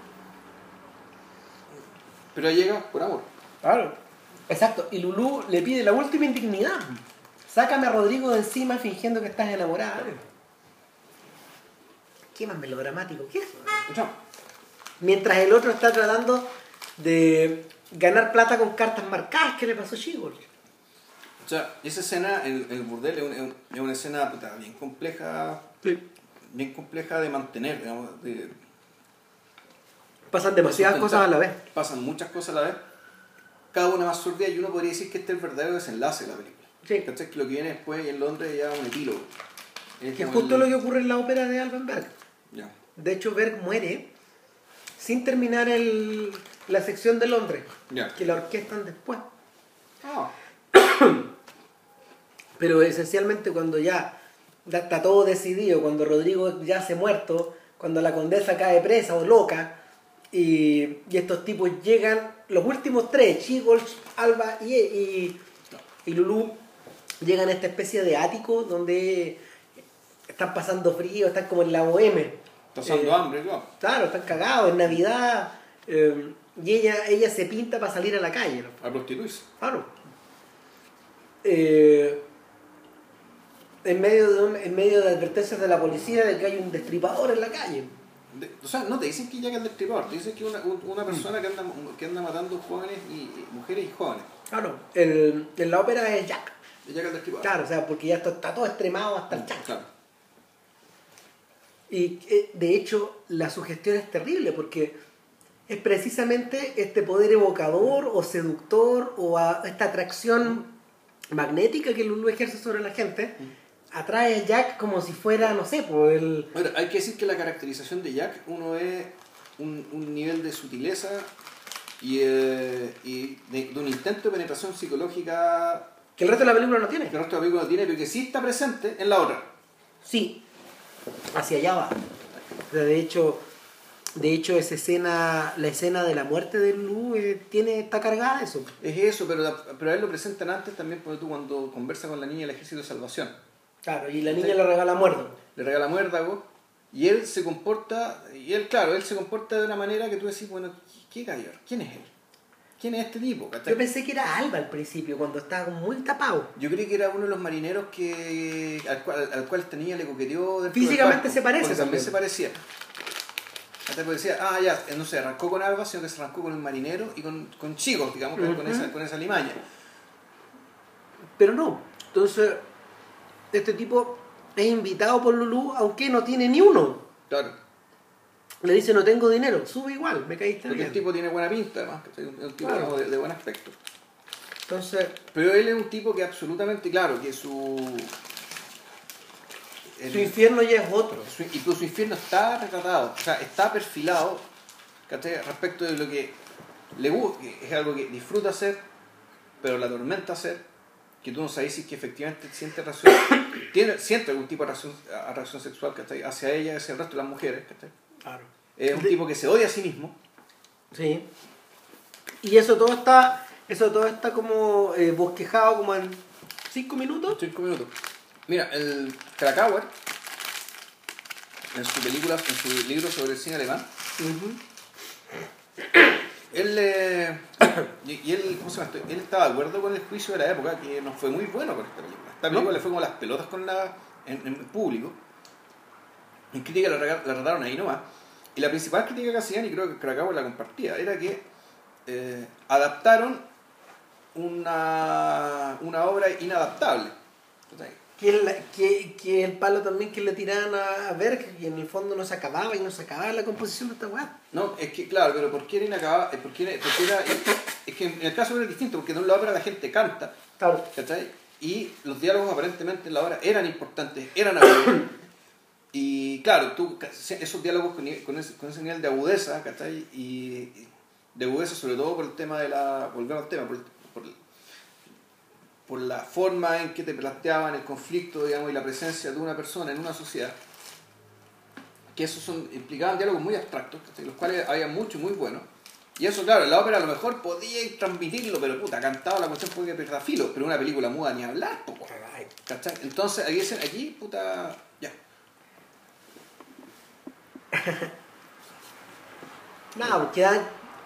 Pero llega por amor. Claro. Exacto. Y Lulú le pide la última indignidad. Sácame a Rodrigo de encima fingiendo que estás enamorada. ¿Qué más melodramático que eso? Mientras el otro está tratando de ganar plata con cartas marcadas, ¿qué le pasó a Shigol? O sea, esa escena, el, el burdel, es un- es una escena puta, bien compleja bien compleja de mantener, digamos, de- Pasan demasiadas cosas a la vez. Pasan muchas cosas a la vez, cada una más sordida y uno podría decir que este es el verdadero desenlace de la película. Que lo que viene después en Londres ya es un epílogo. Es Que es justo el- lo que ocurre en la ópera de Alban Berg. De hecho, Berg muere sin terminar el- la sección de Londres, que la orquestan después. Ah, Pero esencialmente cuando ya, ya está todo decidido, cuando Rodrigo ya se ha muerto, cuando la condesa cae presa o loca, y, y estos tipos llegan, los últimos tres, Chigolch, Alba y, y, y Lulú, llegan a esta especie de ático donde están pasando frío, están como en la boheme. pasando Eh, hambre, claro. Claro, están cagados, en Navidad, eh, y ella, ella se pinta para salir a la calle. ¿no? A prostituirse. Claro. Eh, en, medio de un- en medio de advertencias de la policía de que hay un destripador en la calle. De- o sea, no te dicen que llega el destripador, te dicen que es una, un- una persona que anda, que anda matando jóvenes y mujeres y jóvenes. Claro, el- en la ópera es Jack. Y llega el destripador. Claro, o sea, porque ya está, está todo extremado hasta el Jack. Claro. Y eh, de hecho, la sugestión es terrible porque es precisamente este poder evocador o seductor o a- esta atracción magnética que Lulu ejerce sobre la gente. Atrae a Jack como si fuera, no sé, pues el. Bueno, hay que decir que la caracterización de Jack, uno es un, un nivel de sutileza y, eh, y de, de un intento de penetración psicológica que el resto de la película no tiene. que el resto de la película no tiene, pero que sí está presente en la otra. Sí, hacia allá va. De hecho, de hecho esa escena, la escena de la muerte de Lulu eh, tiene, está cargada de eso. Es eso, pero, la- pero a él lo presentan antes también porque tú cuando conversas con la niña del Ejército de Salvación. Claro, y la niña le regala muerto. Le regala muérdago y él se comporta, y él, claro, él se comporta de una manera que tú decís, bueno, ¿qué gallo? ¿Quién es él? ¿Quién es este tipo? ¿Cachai? Yo pensé que era Alba al principio, cuando estaba muy tapado. Yo creí que era uno de los marineros que al cual, al cual esta niña le coqueteó Físicamente se parece también también. se parecía. Hasta porque decía, ah, ya, eh, no se arrancó con Alba, sino que se arrancó con el marinero y con, con chicos, digamos, con- esa, con esa limaña. Pero no. Entonces, este tipo es invitado por Lulu, aunque no tiene ni uno. Claro. Le dice, no tengo dinero. Sube igual, me caíste Porque el bien. tipo tiene buena pinta, además, un tipo Claro. de, de buen aspecto. Entonces, Pero él es un tipo que absolutamente, claro, que su... el- su infierno ya es otro. su- y todo su infierno está retratado, o sea, está perfilado ¿cachai? respecto de lo que le gusta, es algo que disfruta hacer, pero la tormenta hacer, que tú no sabes si es que efectivamente siente reacción, tiene, siente algún tipo de reacción, a- reacción sexual ¿cachai? hacia ella, hacia el resto de las mujeres. ¿cachai? Claro. Es un De- tipo que se odia a sí mismo. Sí. Y eso todo está, eso todo está como eh, bosquejado como en cinco minutos. Cinco minutos. Mira, el Krakauer, en su película, en su libro sobre el cine alemán, él, eh, y, él, ¿cómo se llama él estaba de acuerdo con el juicio de la época, que no fue muy bueno con esta película. Esta película le fue como las pelotas con la, en, en público. En crítica la, la trataron ahí nomás. Y la principal crítica que hacían, y creo que Krakauer la compartía, era que eh, adaptaron una, una obra inadaptable. Que el, que, que el palo también que le tiraban a, ver que en el fondo no se acababa y no se acababa la composición de esta weá. No, es que claro, pero ¿por qué era inacabable? ¿Por qué era, por qué era- es que en el caso era distinto, porque en la ópera la gente canta, Claro. ¿cachai? Y los diálogos aparentemente en la obra eran importantes, eran. Y claro, tú, esos diálogos con, con, ese, con ese nivel de agudeza, ¿cachai? Y de agudeza sobre todo por el tema de la... Volver al tema, por, por, por la forma en que te planteaban el conflicto, digamos, y la presencia de una persona en una sociedad que esos son, implicaban diálogos muy abstractos, los cuales había mucho muy buenos, Y eso, claro, en la ópera a lo mejor podía transmitirlo, pero puta, cantado la cuestión podía perder filo, pero una película muda ni hablar, po, weón. ¿cachai? Entonces, aquí, dicen- aquí, puta, ya. Nada, pues quedáis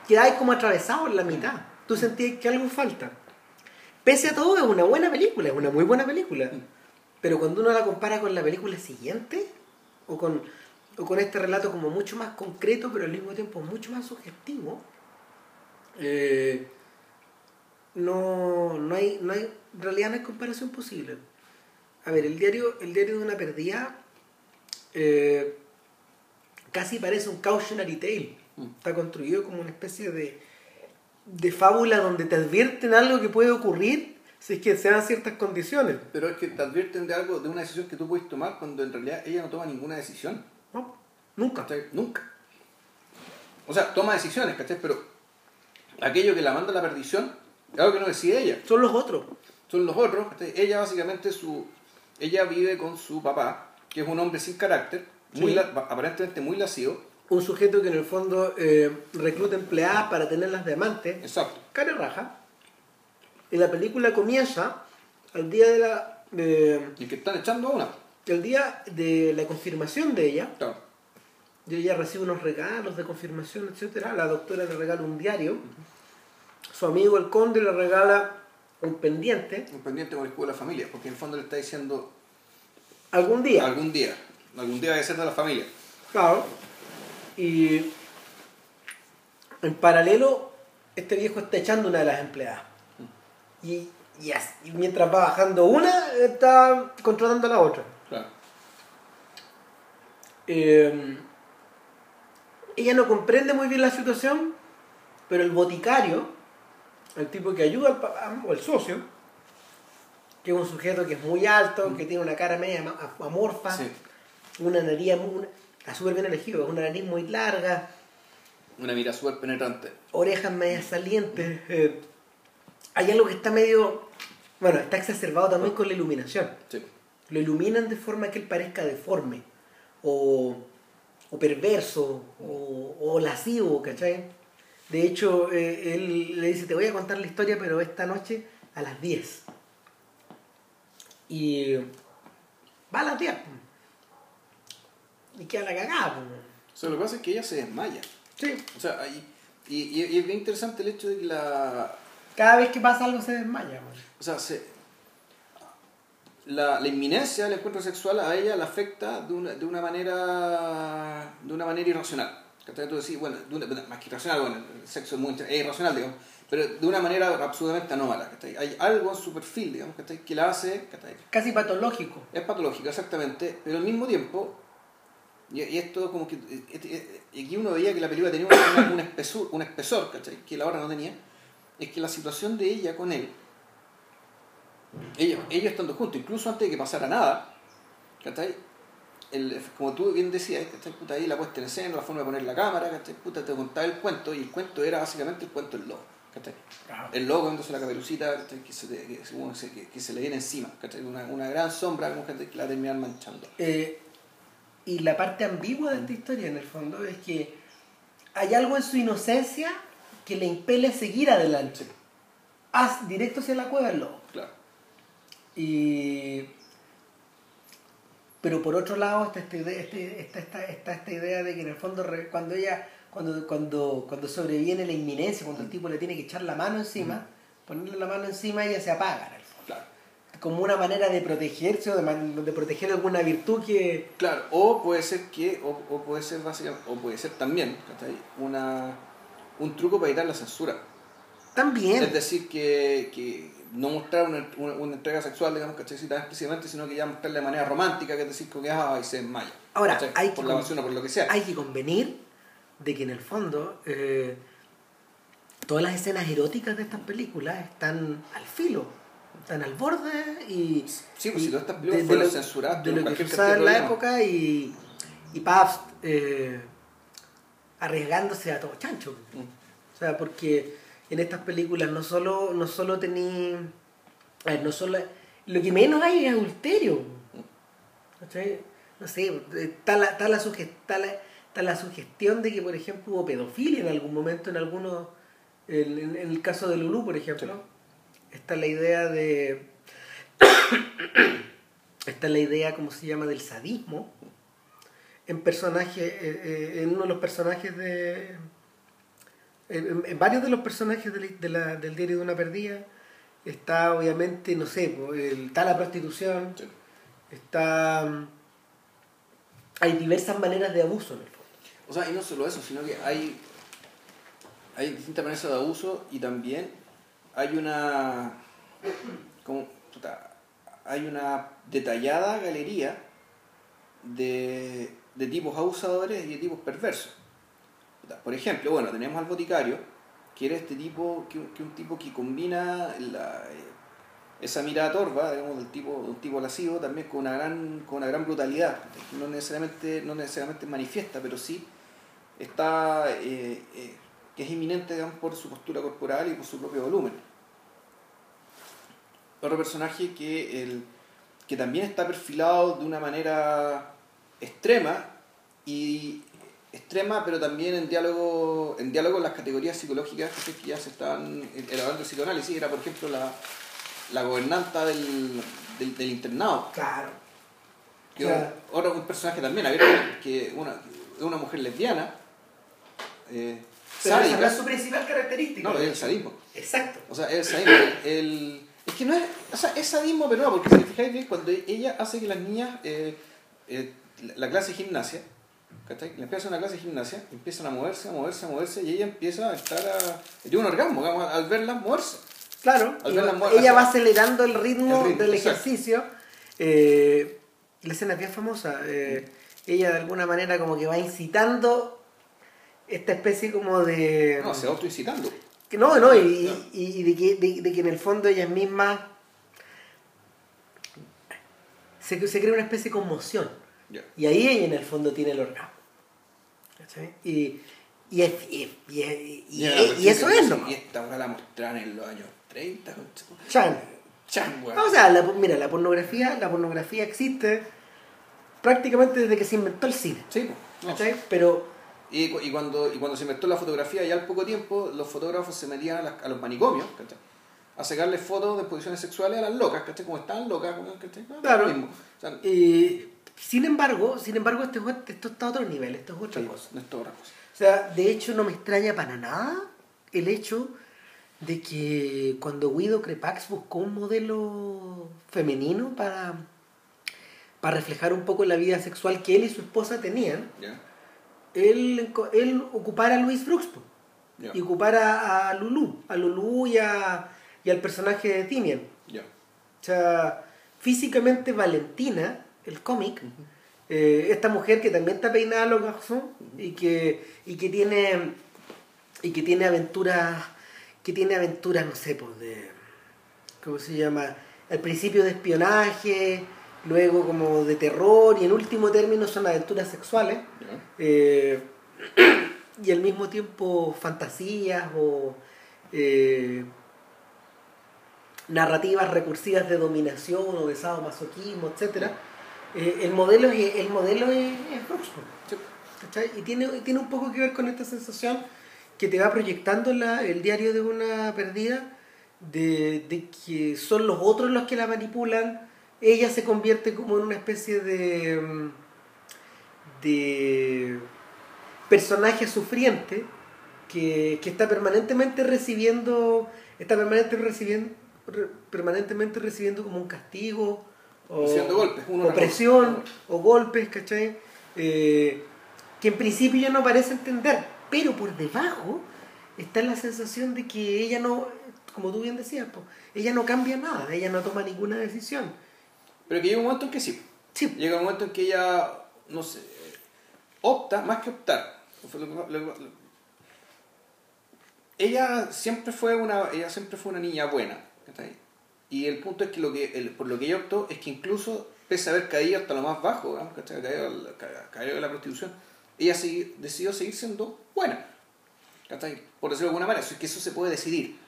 quedáis como atravesados en la mitad. Tú sentías que algo falta. Pese a todo, es una buena película, es una muy buena película. Pero cuando uno la compara con la película siguiente, o con, o con este relato como mucho más concreto, pero al mismo tiempo mucho más sugestivo, eh, no, no, hay, no hay, en realidad no hay comparación posible. A ver, el diario, el diario de una perdida eh, casi parece un cautionary tale. Mm. Está construido como una especie de, de fábula donde te advierten algo que puede ocurrir si es que se dan ciertas condiciones. Pero es que te advierten de algo, de una decisión que tú puedes tomar cuando en realidad ella no toma ninguna decisión. No, nunca. ¿cachai? Nunca. O sea, toma decisiones, ¿cachai? Pero aquello que la manda a la perdición es algo que no decide ella. Son los otros. Son los otros. ¿cachai? Ella básicamente su... Ella vive con su papá, que es un hombre sin carácter, muy Sí. la- aparentemente muy lascivo. Un sujeto que en el fondo eh, recluta empleadas para tenerlas de amantes. Exacto. Cara raja. Y la película comienza al día de la... de- Y que están echando una. el día de la confirmación de ella. Claro. Y ella recibe unos regalos de confirmación, etcétera. La doctora le regala un diario. Su amigo el conde le regala un pendiente. Un pendiente con el escudo de la familia, porque en el fondo le está diciendo Algún día. algún día, algún día debe ser de la familia. Claro. Y en paralelo, este viejo está echando una de las empleadas. Y, y as- y mientras va bajando una, está contratando a la otra. Claro. Eh, ella no comprende muy bien la situación, pero el boticario, el tipo que ayuda al papá, o el socio, que es un sujeto que es muy alto, que tiene una cara media amorfa, Sí. una nariz muy, una- está súper bien elegido, es una nariz muy larga, Una mira súper penetrante. orejas medias salientes. eh, hay algo que está medio. Bueno, está exacerbado también con la iluminación. Sí. Lo iluminan de forma que él parezca deforme, o, o perverso, o, o lascivo, ¿cachai? De hecho, eh, él le dice: Te voy a contar la historia, pero esta noche a las 10. Y va a las 10. Y queda la cagada. po. O sea, lo que pasa es que ella se desmaya. Sí. O sea, ahí- y, y- y es bien interesante el hecho de que la... Cada vez que pasa algo se desmaya. po. O sea, se, la, la inminencia del encuentro sexual a ella la afecta de una, de una manera de una manera irracional. Tú decís, bueno, de una- más que irracional, bueno, el sexo es, muy, es irracional, digamos, pero de una manera absolutamente anómala. Hay algo en su perfil, digamos, que la hace... Casi patológico. Es patológico, exactamente, pero al mismo tiempo, y, y esto como que, eh, eh, y aquí uno veía que la película tenía una- un, espesor, un espesor, ¿cachai? que la otra no tenía, es que la situación de ella con él, ellos, ellos estando juntos, incluso antes de que pasara nada, ¿cachai? El, como tú bien decías, ¿cachai? Puta, ahí la puesta en escena, la forma de poner la cámara, ¿cachai? Puta, te contaba el cuento, y el cuento era básicamente el cuento del lobo, ¿cachai? El lobo comiéndose la caperucita ¿cachai? que, se, le- que, que- que se le viene encima, ¿cachai? Una, una gran sombra como que la terminan manchando. Eh, y la parte ambigua de esta historia, en el fondo, es que hay algo en su inocencia que le impele a seguir adelante. Sí, Haz directo hacia la cueva del lobo. claro. Y... Pero por otro lado está esta idea, este- está, esta, esta idea de que en el fondo cuando ella, cuando, cuando, cuando sobreviene la inminencia, cuando el tipo le tiene que echar la mano encima, ponerle la mano encima, ella se apaga en el fondo. Claro. Como una manera de protegerse o de, man- de proteger alguna virtud que... Claro, o puede ser que, o, o puede ser básicamente, o puede ser también, ¿cachai? Una, un truco para evitar la censura. También. Es decir, que, que no mostrar una, una, una entrega sexual, digamos, ¿cachai? Tan explícitamente, sino que ya mostrarla de manera romántica, que es decir, que ah, y se desmaya. Ahora, ¿cachai? hay que por la o por lo que sea. hay que convenir de que en el fondo eh, todas las escenas eróticas de estas películas están al filo, están al borde y... Sí, pues y si todas estas películas fueron censuradas, de lo que usaba en la de época y, y Pabst eh, arriesgándose a todo chancho. Mm. O sea, porque en estas películas no solo, no solo tení... a ver, no solo... Lo que menos hay es adulterio. ¿Cachai? No sé, está la, está la, suge- está la, está la sugestión de que, por ejemplo, hubo pedofilia en algún momento, en algunos, en, en- en el caso de Lulú, por ejemplo. Está la idea de... está la idea, ¿cómo se llama?, del sadismo en personajes, eh, eh, en uno de los personajes de... En, varios de los personajes de la- de la- del diario de una perdida está obviamente, no sé, está la prostitución, Sí. está... mm, Hay diversas maneras de abuso en el fondo. O sea, y no solo eso, sino que hay, hay distintas maneras de abuso y también hay una. Como, hay una detallada galería de, de tipos abusadores y de tipos perversos. Por ejemplo, bueno, tenemos al boticario, que era este tipo, que, que un tipo que combina eh, esa mirada torva, digamos, del tipo, de tipo lascivo, también con una gran, con una gran brutalidad. No necesariamente, no necesariamente manifiesta, pero sí está eh, eh, que es inminente digamos, por su postura corporal y por su propio volumen. Otro personaje que, el, que también está perfilado de una manera extrema y extrema pero también en diálogo en diálogo con las categorías psicológicas que ya se están elaborando el psicoanálisis era por ejemplo la, la gobernanta del, del, del internado Claro. que Claro. otro un personaje también abierto, que una, una mujer lesbiana eh, Pero esa no sádica es su principal característica. no es el sadismo Exacto. o sea, es el sadismo. El, que no es. O sea, es sadismo, pero no, porque si fijáis bien, cuando ella hace que las niñas. eh, eh, la- la clase de gimnasia. ¿cachai? Le empieza una clase de gimnasia, empiezan a moverse, a moverse, a moverse, y ella empieza a estar a. Tiene un orgasmo, digamos, al verlas moverse. Claro, Al y ver la va- muerte, ella va acelerando el ritmo, el ritmo, del exacto. ejercicio. Eh, la escena es bien famosa. eh, ella de alguna manera como que va incitando esta especie como de... No, se va autoincitando. Que no, no, y, No. y- y de, que, de, de que en el fondo ellas mismas se, se crea una especie de conmoción. Y ahí ella en el fondo tiene el orgasmo. ¿Cachai? Y, y, es- y, eso es nomás. Y esta weá la mostraron en los años 30. concha. Chan. Chan, weón. O sea, la, mira, la pornografía, la pornografía existe prácticamente desde que se inventó el cine. Sí, no. Pero Y, cu- y cuando, y cuando se inventó la fotografía, ya al poco tiempo, los fotógrafos se metían a, las- a los manicomios, ¿cachai? A sacarle fotos de posiciones sexuales a las locas, ¿cachai? Como están locas, ¿cachai? No, Claro. mismo. O sea, eh, sin embargo, sin embargo, esto, es ot- esto está a otro nivel, esto es otra sí, cosa. no es otra cosa. O sea, de hecho no me extraña para nada el hecho de que cuando Guido Crepax buscó un modelo femenino para, para reflejar un poco la vida sexual que él y su esposa tenían. Él, él ocupara a Luis Brooks ¿Ya? y ocupara a Lulu, a Lulu y, a- y al personaje de Timian. O sea, físicamente Valentina, el cómic, eh, esta mujer que también está peinada a los garçons y que, y que tiene y que tiene aventuras que tiene aventuras no sé pues de cómo se llama al principio de espionaje luego como de terror y en último término son aventuras sexuales eh, y al mismo tiempo fantasías o eh, narrativas recursivas de dominación o de sadomasoquismo, etcétera eh, el modelo es, el modelo es, es. ¿cachai? y tiene, tiene un poco que ver con esta sensación que te va proyectando la, el diario de una perdida de, de que son los otros los que la manipulan ella se convierte como en una especie de de personaje sufriente que, que está permanentemente recibiendo está permanente recibiendo re- permanentemente recibiendo como un castigo o, golpes, o presión cosa. o golpes ¿cachai? Eh, que en principio ella no parece entender pero por debajo está la sensación de que ella no como tú bien decías po, ella no cambia nada ella no toma ninguna decisión Pero que llega un momento en que sí. sí Llega un momento en que ella, no sé, opta, más que optar. ella siempre fue una ella siempre fue una niña buena y el punto es que, lo que el- por lo que ella optó es que incluso pese a haber caído hasta lo más bajo caído, caído de la prostitución ella decidió seguir siendo buena por decirlo de alguna manera eso es que eso se puede decidir.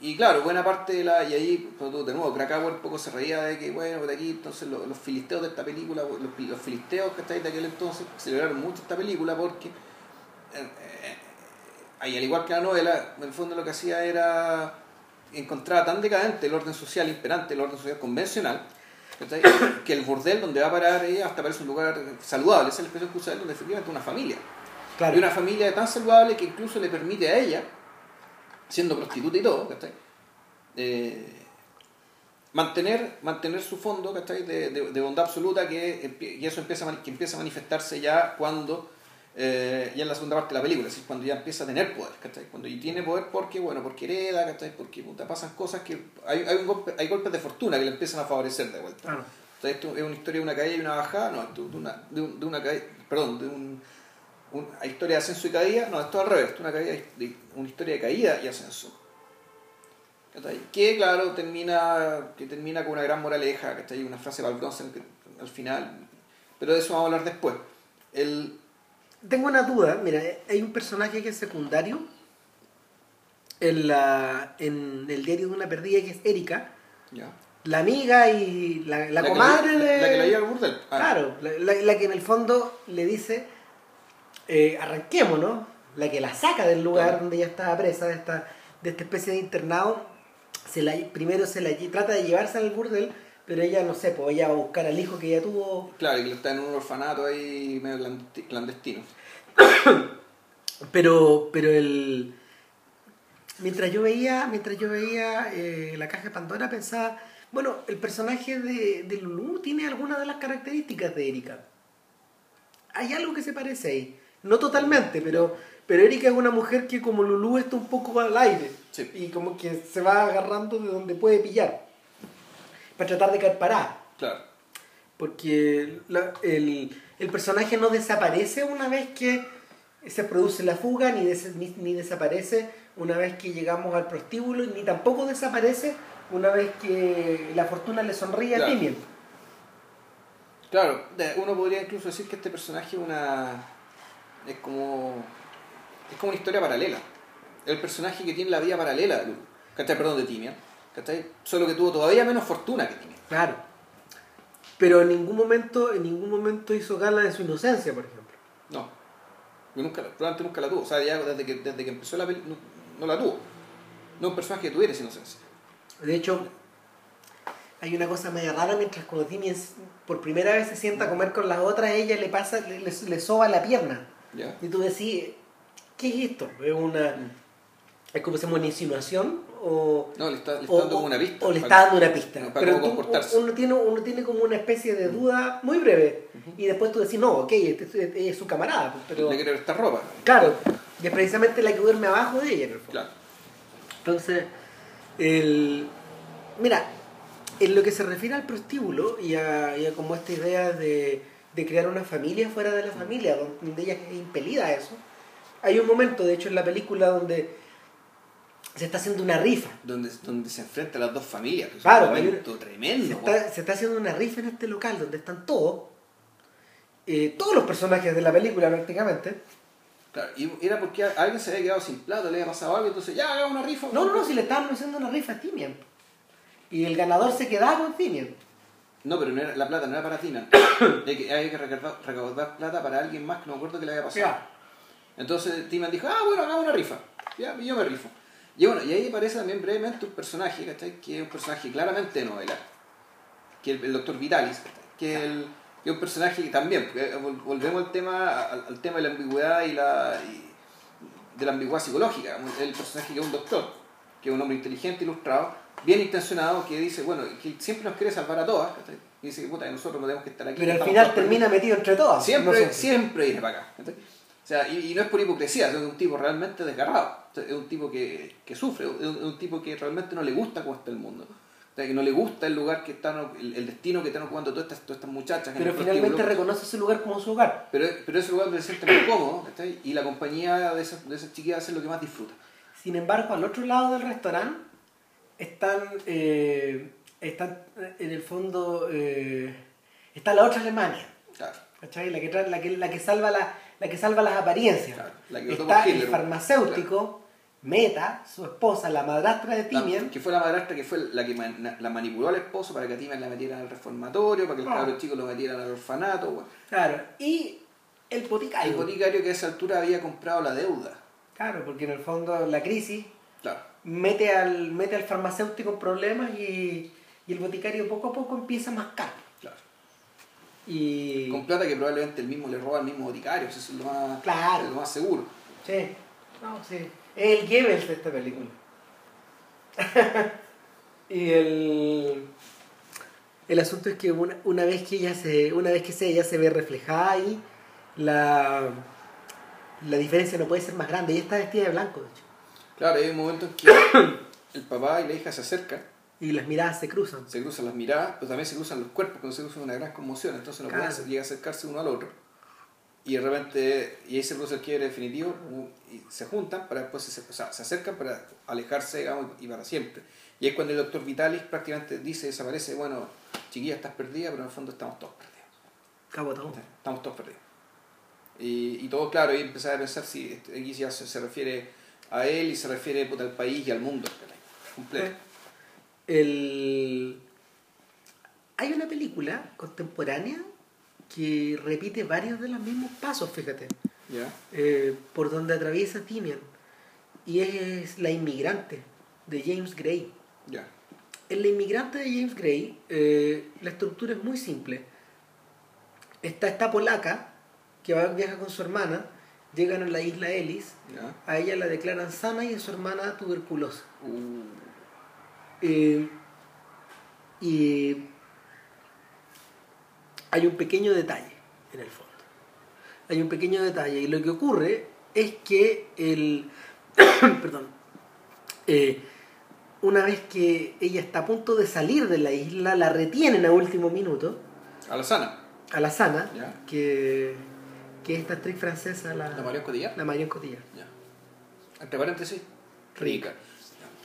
Y claro, buena parte de la. Y ahí, pues, de nuevo, Krakauer un poco se reía de que, bueno, de aquí, entonces los, los filisteos de esta película, los, los filisteos, ¿cachai? De aquel entonces celebraron mucho esta película porque. eh, eh, al igual que la novela, en el fondo lo que hacía era encontrar tan decadente el orden social imperante, el orden social convencional, que el burdel donde va a parar ella hasta parece un lugar saludable, esa es la expresión que usa él, donde efectivamente una familia. Claro. Y una familia tan saludable que incluso le permite a ella, siendo prostituta y todo, ¿cachai? Eh, mantener, mantener su fondo ¿cachai? De, de, de bondad absoluta que, y eso empieza a, que empieza a manifestarse ya cuando eh, ya en la segunda parte de la película, es decir, cuando ya empieza a tener poder, ¿cachai? Cuando y tiene poder porque, bueno, porque hereda, ¿cachai? Porque puta, pasan cosas que hay, hay, un golpe, hay golpes de fortuna que le empiezan a favorecer de vuelta. Claro. Entonces, esto es una historia de una caída y una bajada, no, de una, de, un- de una caída, perdón, de un, un- hay historia de ascenso y caída, no, esto es al revés, esto es una, caída, una historia de caída y ascenso. Que claro, termina, que termina con una gran moraleja, ¿cachai? Una frase de que- al final, pero de eso vamos a hablar después. El, Tengo una duda, mira, hay un personaje que es secundario en, la, en el diario de una perdida que es Erika, ya. la amiga y la, la que comadre la, de... la que la lleva al burdel. Ah, Claro, la, la- la que en el fondo le dice, eh, arranquémonos, la que la saca del lugar Claro. donde ella estaba presa, de esta, de esta especie de internado, se la, primero se la trata de llevarse al burdel, pero ella, no sé, pues ella va a buscar al hijo que ella tuvo, Claro, y que está en un orfanato ahí medio clandesti- clandestino. pero, pero el... Mientras yo veía, mientras yo veía eh, la caja de Pandora pensaba, bueno, el personaje de, de Lulu tiene algunas de las características de Erika. Hay algo que se parece ahí. No totalmente, pero, pero Erika es una mujer que como Lulu está un poco al aire. Sí. Y como que se va agarrando de donde puede pillar. Para tratar de caer parada. Claro. Porque la- el, el personaje no desaparece una vez que se produce la fuga, ni, des- ni, ni desaparece una vez que llegamos al prostíbulo, ni tampoco desaparece una vez que la fortuna le sonríe a Claro. Timian. Claro, de- uno podría incluso decir que este personaje es una. Es como. es como una historia paralela. El personaje que tiene la vida paralela de. ¿Cachai? Perdón, de Timia. ¿Cachai? Solo que tuvo todavía menos fortuna que Timia. Claro. Pero en ningún momento, en ningún momento hizo gala de su inocencia, por ejemplo. No. Yo nunca, probablemente nunca la tuvo. O sea, ya desde que, desde que empezó la película no, no la tuvo. No es un personaje que tuviera esa inocencia. De hecho, hay una cosa media rara mientras cuando Timmy por primera vez se sienta a comer con las otras, ella le pasa, le, le- le soba la pierna. Y tú decís, ¿qué es esto? ¿Es una es como se llama una insinuación? O, No, le está, le está o- dando una pista. o le está dando una pista. para Pero tú- uno, tiene, uno tiene como una especie de duda muy breve. Y después tú decís, no, ok, este, este es su camarada. pues, Pero, Le quiere prestar ropa. claro, y es precisamente la que duerme abajo de ella, en el fondo. Claro. Entonces, el... mira, en lo que se refiere al prostíbulo y a, y a como esta idea de, de crear una familia fuera de la familia, donde ella es impelida a eso, hay un momento, de hecho, en la película donde se está haciendo una rifa. Donde, donde se enfrentan las dos familias. que es Claro, un hay momento Se tremendo. está, se está haciendo una rifa en este local donde están todos, eh, todos los personajes de la película prácticamente. Claro, y era porque alguien se había quedado sin plata, le había pasado algo, entonces ya hagamos una rifa. No, no, no, si le estaban haciendo una rifa a Timian. Y el ganador se quedaba con Timian. No, pero no era, la plata no era para Tina. Hay que, hay que recaudar, recaudar plata para alguien más que no me acuerdo que le había pasado. Ya. Entonces Tina dijo, ah, bueno, hagamos una rifa. Ya, yo me rifo. Y bueno, y ahí aparece también brevemente un personaje, ¿cachai? Que es un personaje claramente de novela. Que el, el doctor Vitalis, ¿cachai? Que es, el, que es un personaje que también, vol- volvemos al tema, al, al tema de la ambigüedad y la y de la ambigüedad psicológica. El personaje que es un doctor, que es un hombre inteligente, ilustrado, bien intencionado, que dice, bueno, que siempre nos quiere salvar a todas, ¿cachai? Y dice, puta, que nosotros no tenemos que estar aquí. Pero al final termina metido entre todas. Siempre, No sé. siempre viene para acá. ¿cachai? O sea, y, y no es por hipocresía, es un tipo realmente desgarrado. Es un tipo que, que sufre, es un, es tipo que realmente no le gusta cómo está el mundo. O sea, que no le gusta el lugar que están, el, el destino que están ocupando todas estas, todas estas muchachas. Pero finalmente reconoce su lugar como su hogar. Pero, pero ese lugar donde se siente muy cómodo, ¿cachai? Y la compañía de esas, de esas chiquillas hace lo que más disfruta. Sin embargo, al otro lado del restaurante están, eh, están en el fondo, eh, está la otra Alemania. Claro. ¿cachai? La que, la que, la que salva la, la que salva las apariencias. Claro, la que votó Está el farmacéutico, Meta, su esposa, la madrastra de Timian, que fue la madrastra que fue la que man- la manipuló al esposo para que a Timian la metieran al reformatorio, para que el cabro chico lo metieran al orfanato. claro, y el El boticario. boticario que a esa altura había comprado la deuda. Claro, porque en el fondo la crisis Claro. Mete al, mete al farmacéutico en problemas y, y el boticario poco a poco empieza a mascar. claro. Y... Con plata que probablemente el mismo le roba al mismo boticario, eso es lo más, Claro. lo más seguro. Sí, no, sí. Es el Goebbels de esta película. y el, el asunto es que una, una vez que ella se, una vez que se, ella se ve reflejada ahí, la, la diferencia no puede ser más grande. Ella está vestida de blanco, de hecho. Claro, hay un momento en que el papá y la hija se acercan, Y las miradas se cruzan. se cruzan las miradas, pero también se cruzan los cuerpos, cuando se cruzan una gran conmoción, entonces no Claro. pueden llega a acercarse uno al otro. Y de repente, y ahí se produce el quiebre definitivo, y se juntan para después, se, o sea, se acercan para alejarse, digamos, y para siempre. Y es cuando el doctor Vitalis prácticamente dice, desaparece, bueno, chiquilla, estás perdida, pero en el fondo estamos todos perdidos. Cabo todo. Estamos todos perdidos. Y, y todo claro, y empezar a pensar si aquí ya se, se refiere a él y se refiere puta, al país y al mundo completo. El... Hay una película contemporánea que repite varios de los mismos pasos, fíjate, ¿Ya? eh, por donde atraviesa Timian. Y es La Inmigrante, de James Gray. Ya. En La Inmigrante de James Gray, eh, la estructura es muy simple. Está esta polaca que va, viaja con su hermana, llegan a la isla Ellis, a ella la declaran sana y a su hermana tuberculosa. Uh, Eh, y hay un pequeño detalle en el fondo. Hay un pequeño detalle y lo que ocurre es que el... perdón. Eh, una vez que ella está a punto de salir de la isla, la retienen a último minuto, a la sana. a la sana, que, que es esta actriz francesa, la, ¿La Marion Cotillard? la Marion Cotillard. Ya. Entre paréntesis, rica.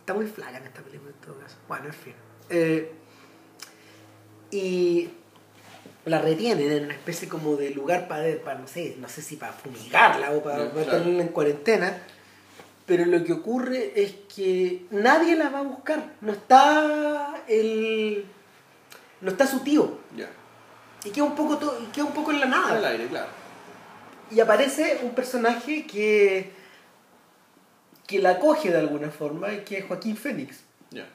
Está muy flaca en esta película en todo caso. Bueno, en fin. Eh, y la retienen en una especie como de lugar para, para no sé, no sé si para fumigarla o para, Ya, para claro. tenerla en cuarentena. Pero lo que ocurre es que nadie la va a buscar. No está el. No está su tío. Ya. Y queda un poco, to- y queda un poco en la nada. aire, claro. Y aparece un personaje que. que la coge de alguna forma, y que es Joaquín Fénix. Ya.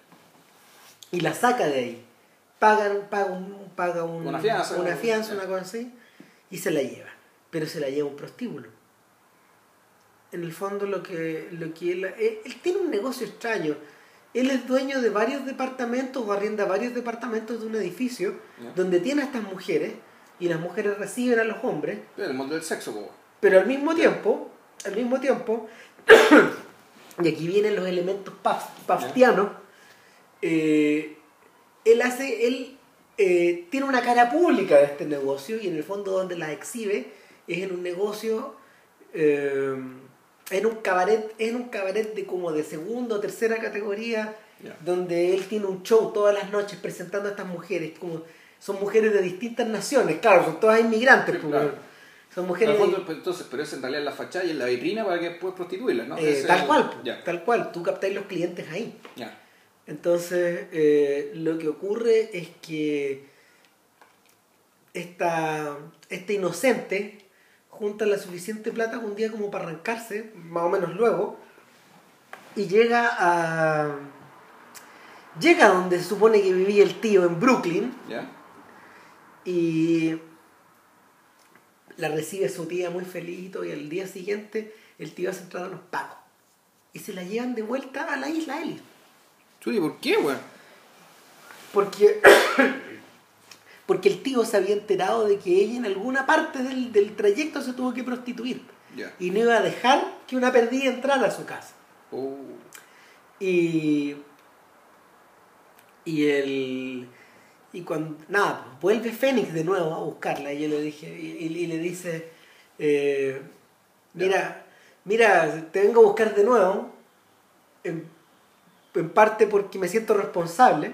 y la saca de ahí. Pagan, paga, un, paga un- Una fianza, una, una- fianza, ya. una cosa así, y se la lleva. Pero se la lleva un prostíbulo. En el fondo lo que, lo que él, él, él tiene un negocio extraño. Él es dueño de varios departamentos o arrienda varios departamentos de un edificio donde tiene a estas mujeres y las mujeres reciben a los hombres, El mundo del sexo, po. pero al mismo tiempo, al mismo tiempo, y aquí vienen los elementos paf- paftianos, eh, él hace, él eh, tiene una cara pública de este negocio y en el fondo donde la exhibe es en un negocio, eh, en un cabaret, en un cabaret de como de segunda o tercera categoría, donde él tiene un show todas las noches presentando a estas mujeres, como son mujeres de distintas naciones, claro, son todas inmigrantes, Sí, pues, claro. son mujeres de- pues, entonces, pero es en realidad la fachada y en la vitrina para que puedas prostituirlas, ¿no? Eh, es tal el- cual, Ya. tal cual, tú captáis los clientes ahí. Entonces, eh, lo que ocurre es que esta, esta inocente junta la suficiente plata un día como para arrancarse, más o menos luego, y llega a... Llega a donde se supone que vivía el tío en Brooklyn Ya. y la recibe su tía muy feliz y y al día siguiente el tío hace entrar a los pagos y se la llevan de vuelta a la isla Ellis. Chuy, ¿por qué, weón? Porque, porque el tío se había enterado de que ella en alguna parte del, del trayecto se tuvo que prostituir. Y no iba a dejar que una perdida entrara a su casa. Oh. Y, y el y cuando nada, pues, vuelve Fénix de nuevo a buscarla. Y yo le dije y le dice eh, mira, mira, te vengo a buscar de nuevo en, en parte porque me siento responsable,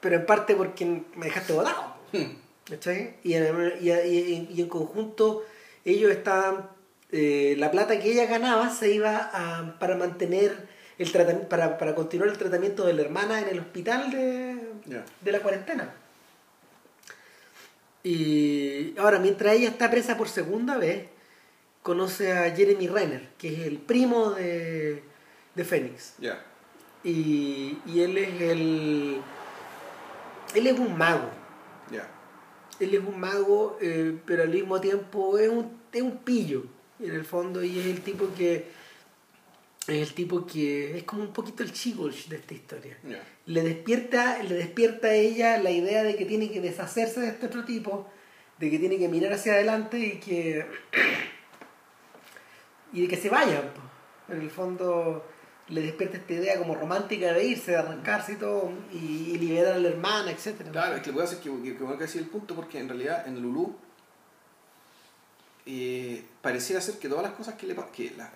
pero en parte porque me dejaste botado. Hmm. ¿cachai? Y en, y- y- y en conjunto ellos estaban eh, la plata que ella ganaba se iba a, para mantener el tratamiento, para, para continuar el tratamiento de la hermana en el hospital de, de la cuarentena. Y ahora, mientras ella está presa por segunda vez, conoce a Jeremy Renner, que es el primo de, de Fénix. Ya. Y, y él es el. Él es un mago. Ya. Él es un mago, eh, pero al mismo tiempo es un, es un pillo, en el fondo, y es el tipo que. Es el tipo que. Es como un poquito el Chigolch de esta historia. Le despierta, le despierta a ella la idea de que tiene que deshacerse de este otro tipo, de que tiene que mirar hacia adelante y que. y de que se vaya. En el fondo le despierta esta idea como romántica de irse, de arrancarse y todo, y, y liberar a la hermana, etc. Claro, es que que pasa es que, que, que bueno que decir el punto porque en realidad en Lulú eh, pareciera ser que todas las cosas que le que la-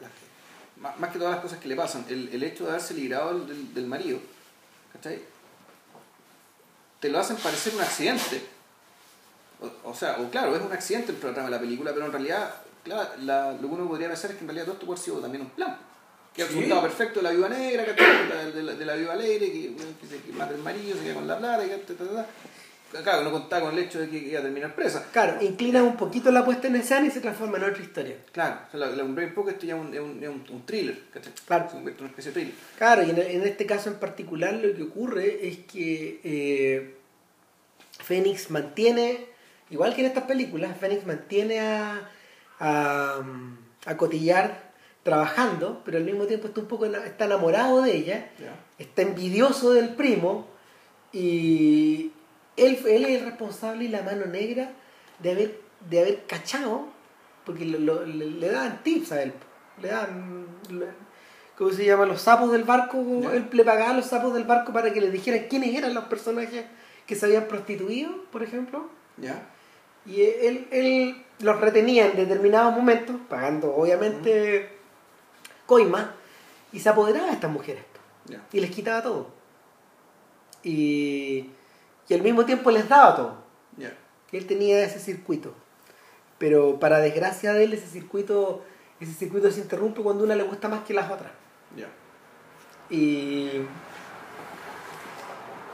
más, que todas las cosas que le pasan, el, hecho de haberse librado del, del- marido, ¿cachai? Te lo hacen parecer un accidente. O, sea, o claro, es un accidente el programa de la película, pero en realidad, claro, la- lo que uno podría pensar es que en realidad todo esto puede sido también un plan. Que Sí. resultado perfecto de la viuda negra, de, la- de, la, viuda alegre, que, que, se- que mata el marido, se queda con la plata, y ta, ta, ta. Claro, no contaba con el hecho de que iba a terminar presa. Claro, inclina un poquito la puesta en escena y se transforma en otra historia. Claro, o sea, la, la un poco esto ya es un, es un, es un, un thriller, ¿cachai? Claro. Se convierte en una especie de thriller. Claro, y en, en este caso en particular lo que ocurre es que eh, Fénix mantiene, igual que en estas películas, Fénix mantiene a, a, a Cotillar trabajando, pero al mismo tiempo está un poco está enamorado de ella, está envidioso del primo y él, él es el responsable y la mano negra de haber, de haber cachado, porque lo- lo- le, le dan tips a él, le dan, le- ¿cómo se llama? Los sapos del barco, Ya. él le pagaba a los sapos del barco para que le dijeran quiénes eran los personajes que se habían prostituido, por ejemplo. ¿Ya? Y él, él los retenía en determinados momentos, pagando obviamente coima, y se apoderaba de estas mujeres y les quitaba todo. Y, y al mismo tiempo les daba todo. Él tenía ese circuito. Pero para desgracia de él, ese circuito, ese circuito se interrumpe cuando una le gusta más que las otras. Y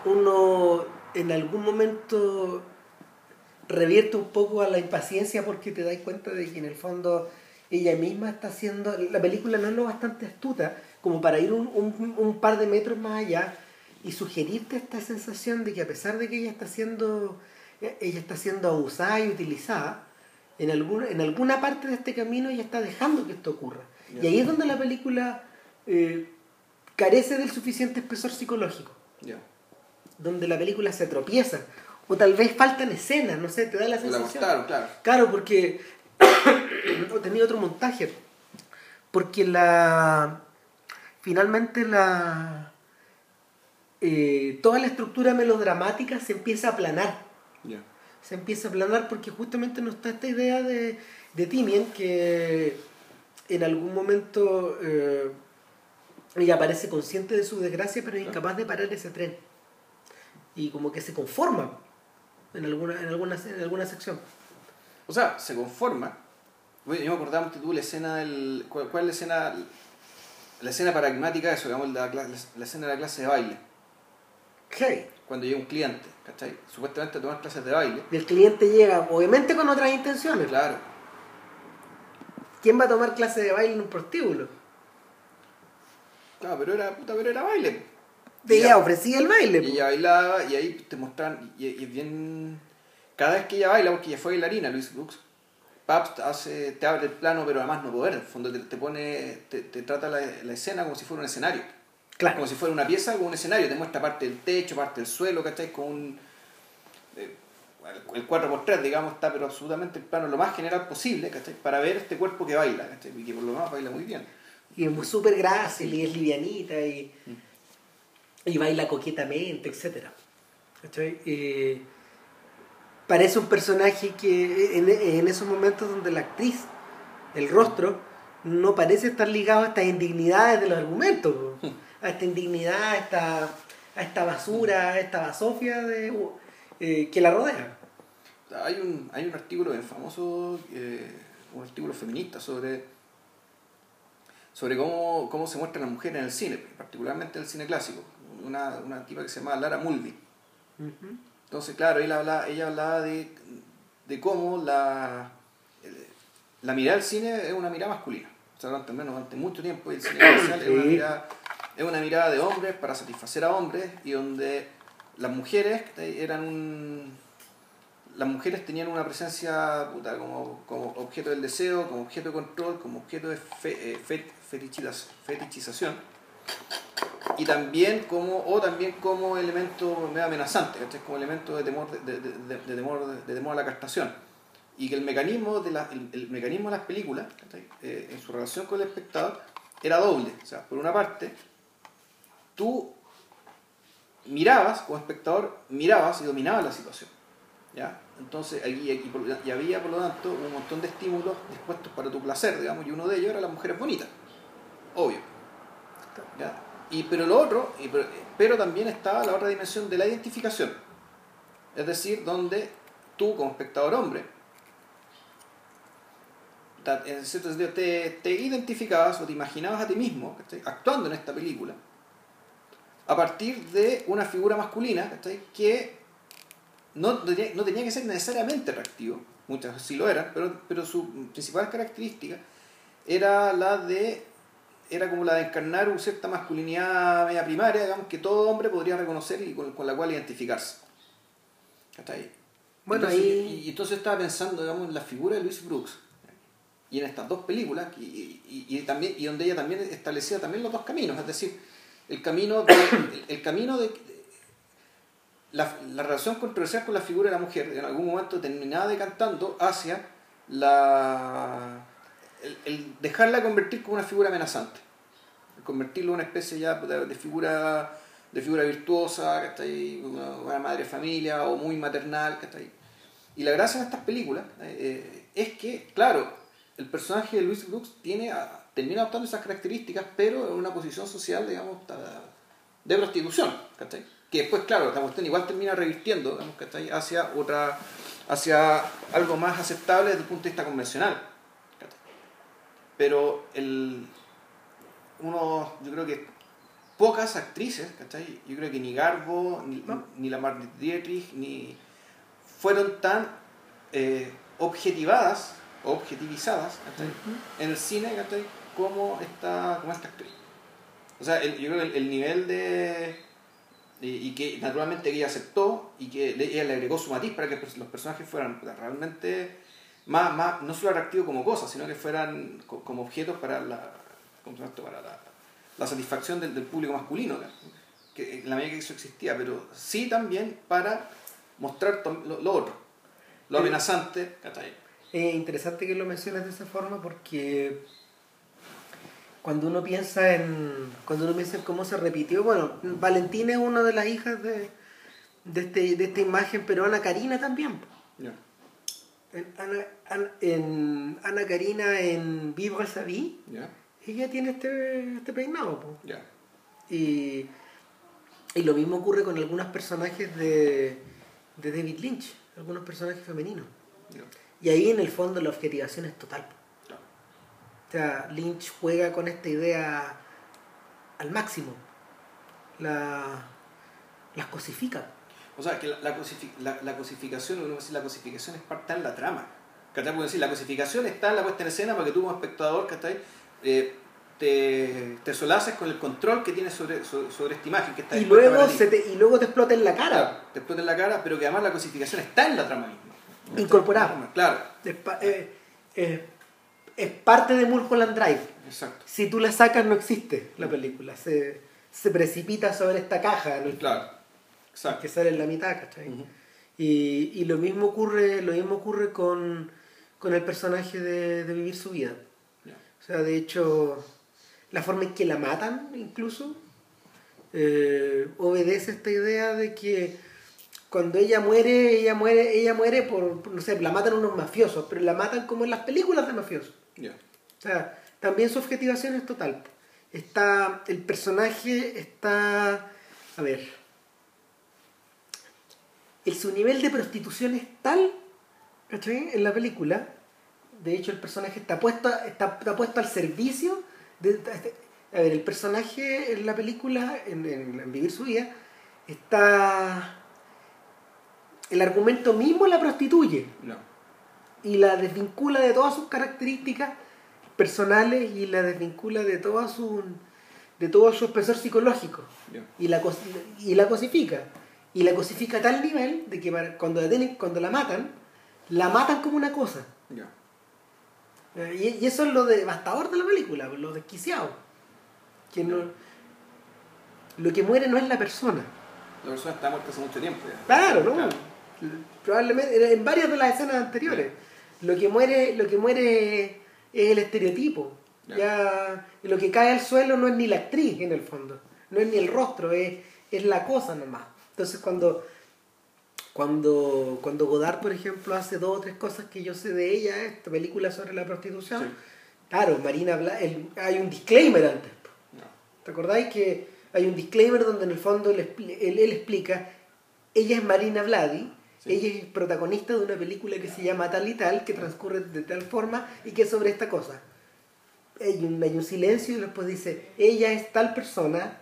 uno en algún momento revierte un poco a la impaciencia porque te das cuenta de que en el fondo ella misma está haciendo, la película no es lo bastante astuta como para ir un, un- un par de metros más allá y sugerirte esta sensación de que a pesar de que ella está siendo, ella está siendo abusada y utilizada, en alguna, en alguna parte de este camino ella está dejando que esto ocurra. Y ahí es donde la película eh, carece del suficiente espesor psicológico, donde la película se tropieza, o tal vez faltan escenas, no sé, te da la La sensación. cortaron, claro. Claro, porque tenía otro montaje, porque la finalmente la eh, toda la estructura melodramática se empieza a aplanar. Se empieza a aplanar porque justamente no está esta idea de, de Timien que en algún momento eh, ella parece consciente de su desgracia pero es incapaz de parar ese tren. Y como que se conforma en alguna, en alguna, en alguna sección. O sea, se conforma. Oye, yo me acordaba antes tú la escena del. ¿Cuál, cuál es la escena? La escena paradigmática de eso, digamos, la, cla- la escena de la clase de baile. Ok. Cuando llega un cliente, ¿cachai? Supuestamente a tomar clases de baile. Y el cliente llega obviamente con otras intenciones. Claro. ¿Quién va a tomar clase de baile en un prostíbulo? Claro, pero era puta, pero era baile. De Y ella ofrecía el baile. Y ella bailaba y ahí te mostraban, y, y es bien... Cada vez que ella baila, porque ella fue bailarina, Luis Brooks, Pabst hace, te abre el plano, pero además no poder. En el fondo te, te pone, te, te trata la, la escena como si fuera un escenario. Claro. Como si fuera una pieza con un escenario. Te muestra parte del techo, parte del suelo, ¿cachai? Con un... eh, el 4x3, digamos, está pero absolutamente el plano lo más general posible, ¿cachai? Para ver este cuerpo que baila, ¿cachai? Y que por lo menos baila muy bien. Y es súper grácil y es livianita y, y baila coquetamente, etc. ¿Cachai? Eh, parece un personaje que en, en esos momentos donde la actriz, el rostro, no parece estar ligado a estas indignidades de los argumentos, a esta indignidad, a esta, a esta basura, a esta basofia de, eh, que la rodea. Hay un, hay un artículo bien famoso eh, un artículo feminista sobre, sobre cómo, cómo se muestra la mujer en el cine, particularmente en el cine clásico. Una, una tipa que se llama Lara Mulvey. Entonces, claro, ella hablaba, ella hablaba de, de cómo la, la mirada del cine es una mirada masculina. O sea, durante, menos, durante mucho tiempo el cine comercial es, una mirada, es una mirada de hombres para satisfacer a hombres y donde las mujeres eran un las mujeres tenían una presencia puta, como, como objeto del deseo, como objeto de control, como objeto de fe, eh, fetichización y también como o también como elemento medio amenazante como elemento de temor de, de, de, temor de, temor a la castración y que el mecanismo de la, el, mecanismo de las películas eh, en su relación con el espectador era doble o sea por una parte tú mirabas como espectador mirabas y dominabas la situación ¿ya? Entonces, aquí, aquí y había, por lo tanto, un montón de estímulos dispuestos para tu placer, digamos, y uno de ellos era las mujeres bonitas, obvio. Y, pero lo otro, pero, también estaba la otra dimensión de la identificación, es decir, donde tú como espectador hombre, en cierto sentido, te, identificabas o te imaginabas a ti mismo actuando en esta película a partir de una figura masculina que no, no tenía que ser necesariamente reactivo, muchas sí lo eran, pero, pero su principal característica era la de era como la de encarnar una cierta masculinidad media primaria, digamos, que todo hombre podría reconocer y con, la cual identificarse. ¿Está ahí? Bueno, entonces, y, entonces estaba pensando, digamos, en la figura de Louise Brooks y en estas dos películas y, y, también y donde ella también establecía también los dos caminos, es decir, el camino el camino de, la, la, relación controversial con la figura de la mujer en algún momento terminaba decantando hacia la, el, dejarla convertir como una figura amenazante, convertirlo en una especie ya de, figura de figura virtuosa, ahí una, madre de familia o muy maternal. ahí Y la gracia de estas películas eh, es que, claro, el personaje de Luis Brooks tiene, termina adoptando esas características, pero en una posición social, digamos, de prostitución. ¿cachai? que después, claro, la cuestión igual termina revirtiendo digamos, hacia otra hacia algo más aceptable desde el punto de vista convencional. Pero el, uno, yo creo que pocas actrices, ¿cachai? yo creo que ni Garbo, ni, ni la Margaret Dietrich, ni fueron tan eh, objetivadas objetivizadas en el cine como esta, como esta actriz. O sea, yo creo que el nivel de y, que naturalmente ella aceptó y que ella le agregó su matiz para que los personajes fueran realmente más, más no solo atractivos como cosas, sino que fueran como objetos para la, para la, la satisfacción del, del, público masculino, que en la medida que eso existía, pero sí también para mostrar lo, otro, lo amenazante. Es interesante que lo menciones de esa forma porque cuando uno piensa en cuando uno piensa en cómo se repitió bueno Valentina es una de las hijas de de, este, de esta imagen pero Ana Karina también en, Ana, en Ana Karina en Viva Sabí. Ella tiene este, este peinado y, y lo mismo ocurre con algunos personajes de, de David Lynch algunos personajes femeninos. Y ahí en el fondo la objetivación es total o sea, Lynch juega con esta idea al máximo. La, las cosifica. O sea, que la, la, la, cosificación, uno decir, la cosificación es parte de la trama. Puedo decir, la cosificación está en la puesta en escena porque tú como espectador, eh, te, te solaces con el control que tienes sobre, sobre, esta imagen que está y luego se te, Y luego te explota en la cara. te explota en la cara, pero que además la cosificación está en la trama misma. Incorporada. Claro. Eh, eh, es parte de Mulholland Drive. Exacto. Si tú la sacas no existe la película, se, se precipita sobre esta caja. Claro. Exacto. Que sale en la mitad, ¿cachai? y, y, lo mismo ocurre, lo mismo ocurre con, con el personaje de, de Vivir su vida. O sea, de hecho, la forma en que la matan, incluso, eh, obedece esta idea de que cuando ella muere, ella muere, ella muere por, no sé, la matan unos mafiosos, pero la matan como en las películas de mafiosos. O sea, también su objetivación es total. Está, el personaje está, a ver, el, su nivel de prostitución es tal, ¿cachai? En la película, de hecho el personaje está puesto, está, está puesto al servicio de, de- a ver, el personaje en la película, en, en- en Vivir su vida, está... El argumento mismo la prostituye No. y la desvincula de todas sus características personales y la desvincula de todo su, de todo su espesor psicológico y la, y la cosifica. Y la cosifica a tal nivel de que para- cuando, la tienen- cuando la matan, la matan como una cosa. Ya. Eh, Y, y eso es lo devastador de la película, lo desquiciado. Que no, lo que muere no es la persona. La persona está muerta hace mucho tiempo. ya. Claro, ¿no? Claro. Probablemente en varias de las escenas anteriores. Lo que muere, lo que muere es el estereotipo. Ya. Ya lo que cae al suelo no es ni la actriz en el fondo, no es ni el rostro, es, es la cosa nomás. Entonces cuando cuando cuando Godard, por ejemplo, hace dos o tres cosas que yo sé de ella, esta película sobre la prostitución, Sí. claro, Marina Bla- el- hay un disclaimer antes. No. ¿Te acordáis que hay un disclaimer donde en el fondo él, él- él explica, ella es Marina Vladi, Sí. ella es protagonista de una película que se llama Tal y Tal, que transcurre de tal forma y que es sobre esta cosa. Hay un, hay un silencio y después dice, ella es tal persona,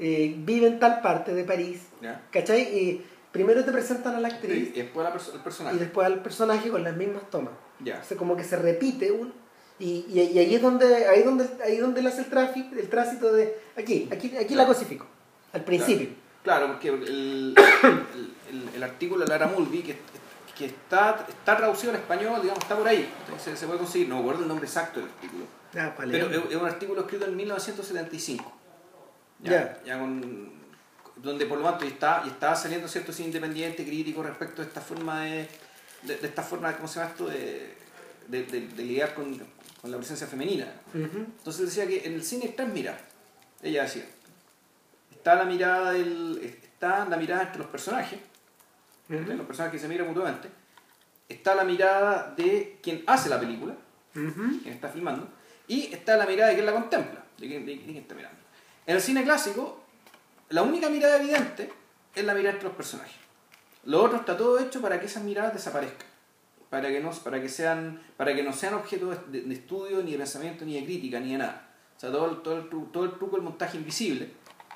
eh, vive en tal parte de París. ¿cachai? Y primero te presentan a la actriz Y después la perso- el personaje. y después al personaje con las mismas tomas. Ya. O sea, como que se repite un y, y, y ahí es donde ahí es donde ahí es donde él hace el tráfico el tránsito de aquí aquí aquí la cosifico al principio Claro, porque el, el, el- el artículo de Lara Mulvey, que, que está, está traducido al español, digamos, está por ahí. Se, se puede conseguir, no me acuerdo el nombre exacto del artículo. Ah, Pero es un artículo escrito en 1975. Ya. ya con- donde por lo tanto y está, y estaba saliendo cierto cine independiente, crítico respecto a esta forma de, de, de esta forma, ¿cómo se llama esto? De, de, lidiar con, con la presencia femenina. Entonces decía que en el cine está en mirar. Ella decía. Está la mirada del. Está la mirada entre los personajes, Ujú. los personajes que se miran mutuamente. Está la mirada de quien hace la película, quien está filmando, y está la mirada de quien la contempla, de quien, de quien está mirando. En el cine clásico, la única mirada evidente es la mirada entre los personajes. Lo otro está todo hecho para que esas miradas desaparezcan, para que no, para que sean, para que no sean objeto de, de estudio, ni de pensamiento, ni de crítica, ni de nada. O sea, todo el, todo el, todo el truco del montaje invisible,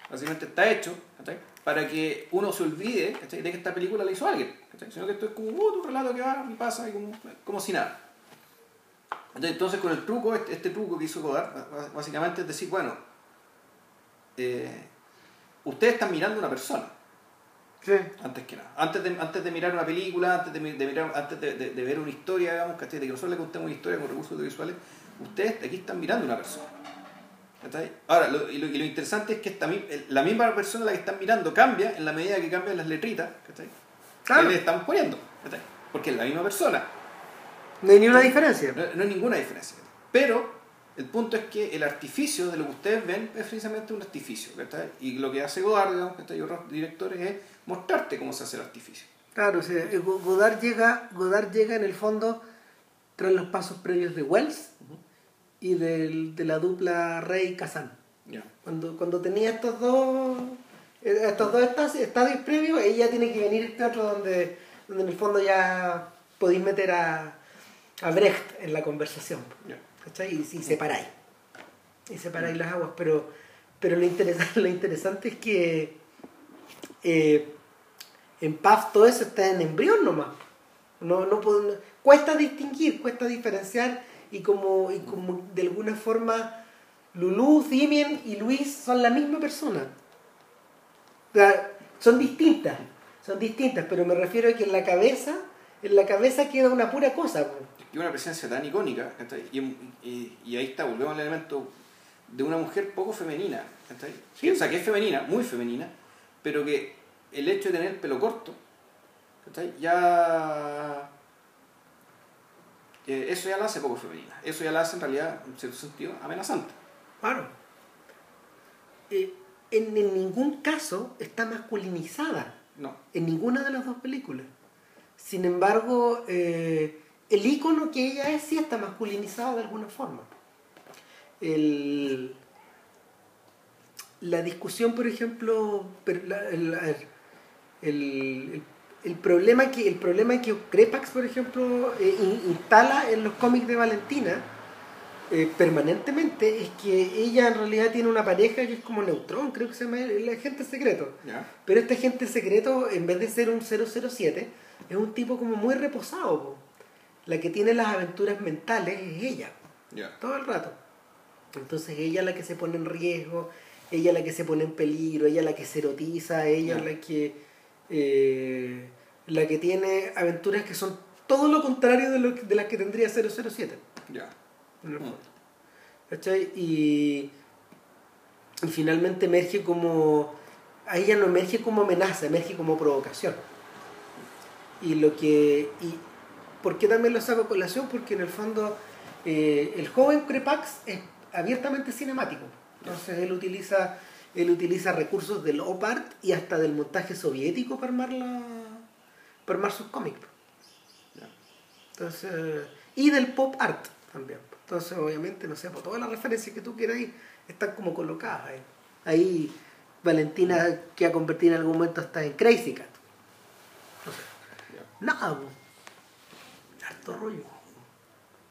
básicamente está hecho para que uno se olvide de que esta película la hizo alguien, ¿cachai? sino que esto es como uh, tu relato que va y pasa y como, como si nada. Entonces con el truco, este, este truco que hizo Godard, básicamente es decir, bueno, eh, ustedes están mirando una persona, Sí. antes que nada. Antes de, antes de mirar una película, antes de, mi- de mirar, antes de, ver una historia, digamos, ¿cachai? de que nosotros le contemos una historia con recursos audiovisuales, ustedes aquí están mirando una persona. ¿cachai? Ahora, lo, y, lo, y lo interesante es que esta, la misma persona a la que están mirando cambia en la medida que cambian las letritas ¿cachai? Claro. que le están poniendo. ¿cachai? Porque es la misma persona. No hay ni una diferencia. No, no hay ninguna diferencia. Pero el punto es que el artificio de lo que ustedes ven es precisamente un artificio. ¿cachai? Y lo que hace Godard digamos, y otros directores es mostrarte cómo se hace el artificio. Claro, o sea, eh, Go- Godard llega, Godard llega en el fondo tras los pasos previos de Wells y del- de la dupla Rey Kazan. Ya. Cuando, cuando tenía estos dos eh, estos dos estadios, previos, ella tiene que venir este otro donde, donde en el fondo ya podéis meter a, a Brecht en la conversación. Ya. ¿Cachai? Y, y separáis. Y separáis las aguas. Pero, pero lo, interesante, lo interesante es que eh, en PAF todo eso está en embrión nomás. No, no, puedo- no- cuesta distinguir, cuesta diferenciar y como, y como de alguna forma Lulú, Damien y Luis son la misma persona. O sea, son distintas, son distintas, pero me refiero a que en la cabeza, en la cabeza queda una pura cosa. Y una presencia tan icónica. Y, y- y ahí está, volvemos al elemento de una mujer poco femenina. Sí. O sea, que es femenina, muy femenina, pero que el hecho de tener el pelo corto. Ya... eh, eso ya la hace poco femenina. Eso ya la hace en realidad, en cierto sentido, amenazante. Claro. Eh, en, en ningún caso está masculinizada, No. en ninguna de las dos películas. Sin embargo, eh, el icono que ella es sí está masculinizado de alguna forma. El- la discusión, por ejemplo, el, el- problema que el problema que Crepax, por ejemplo, eh, in- instala en los cómics de Valentina eh, permanentemente es que ella en realidad tiene una pareja que es como Neutrón, creo que se llama el agente secreto. Pero este agente secreto, en vez de ser un 007, es un tipo como muy reposado. po. La que tiene las aventuras mentales es ella, todo el rato. Entonces ella es la que se pone en riesgo, ella es la que se pone en peligro, ella es la que se erotiza, ella es la que eh, la que tiene aventuras que son todo lo contrario de, lo, que- de las que tendría 007. Ya. en el Mm. fondo. ¿Cachai? Y, y finalmente emerge como. A ella no emerge como amenaza, emerge como provocación. Y lo que. Y, ¿Por qué también lo saco a colación? Porque en el fondo eh, el joven Crepax es abiertamente cinemático. Entonces él utiliza, él utiliza recursos del op art y hasta del montaje soviético para armar, la, para armar sus cómics. Entonces, y del pop art también. Entonces, obviamente, no sé, por todas las referencias que tú quieras ahí están como colocadas ahí. Ahí Valentina que ha convertido en algún momento hasta en Crazy Cat. No sé. Nada, po. Harto rollo.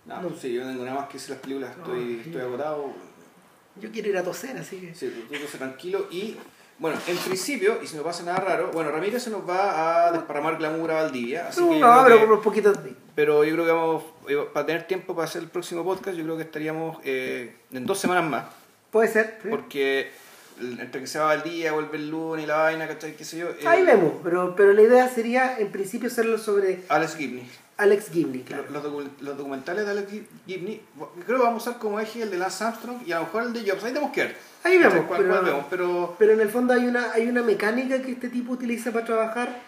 No, No. pues sí, yo no tengo nada más que decir las películas, No, estoy, sí. estoy agotado. Yo quiero ir a toser, así que. Sí, tú tú tranquilo y bueno, en principio, y si no pasa nada raro, bueno, Ramírez se nos va a desparramar glamour a Valdivia, así No, que no, pero por unos poquitos días. pero yo creo que vamos, eh, para tener tiempo para hacer el próximo podcast, yo creo que estaríamos eh, en dos semanas más, Puede ser. ¿sí? porque entre que se va al día, vuelve el lunes y la vaina, ¿cachai? ¿Qué sé yo? eh, Ahí vemos, pero, pero la idea sería en principio hacerlo sobre Alex Gibney. Alex Gimli, claro. Los, docu- los documentales de Alex Gi- Gibney, creo que vamos a usar como eje el de Lance Armstrong y a lo mejor el de Jobs. Ahí tenemos que ver. Ahí vemos, ¿Cachai? ¿Cuál- pero- cuál vemos? Pero Pero en el fondo hay una, hay una mecánica que este tipo utiliza para trabajar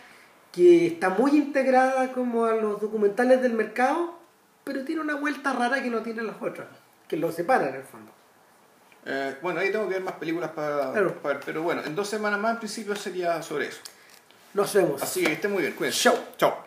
que está muy integrada como a los documentales del mercado, pero tiene una vuelta rara que no tienen las otras, que lo separan en el fondo. eh, bueno, ahí tengo que ver más películas para, Claro. para ver. Pero bueno, en dos semanas más en principio sería sobre eso. Nos vemos. Así que esté muy bien, cuídense. Chao.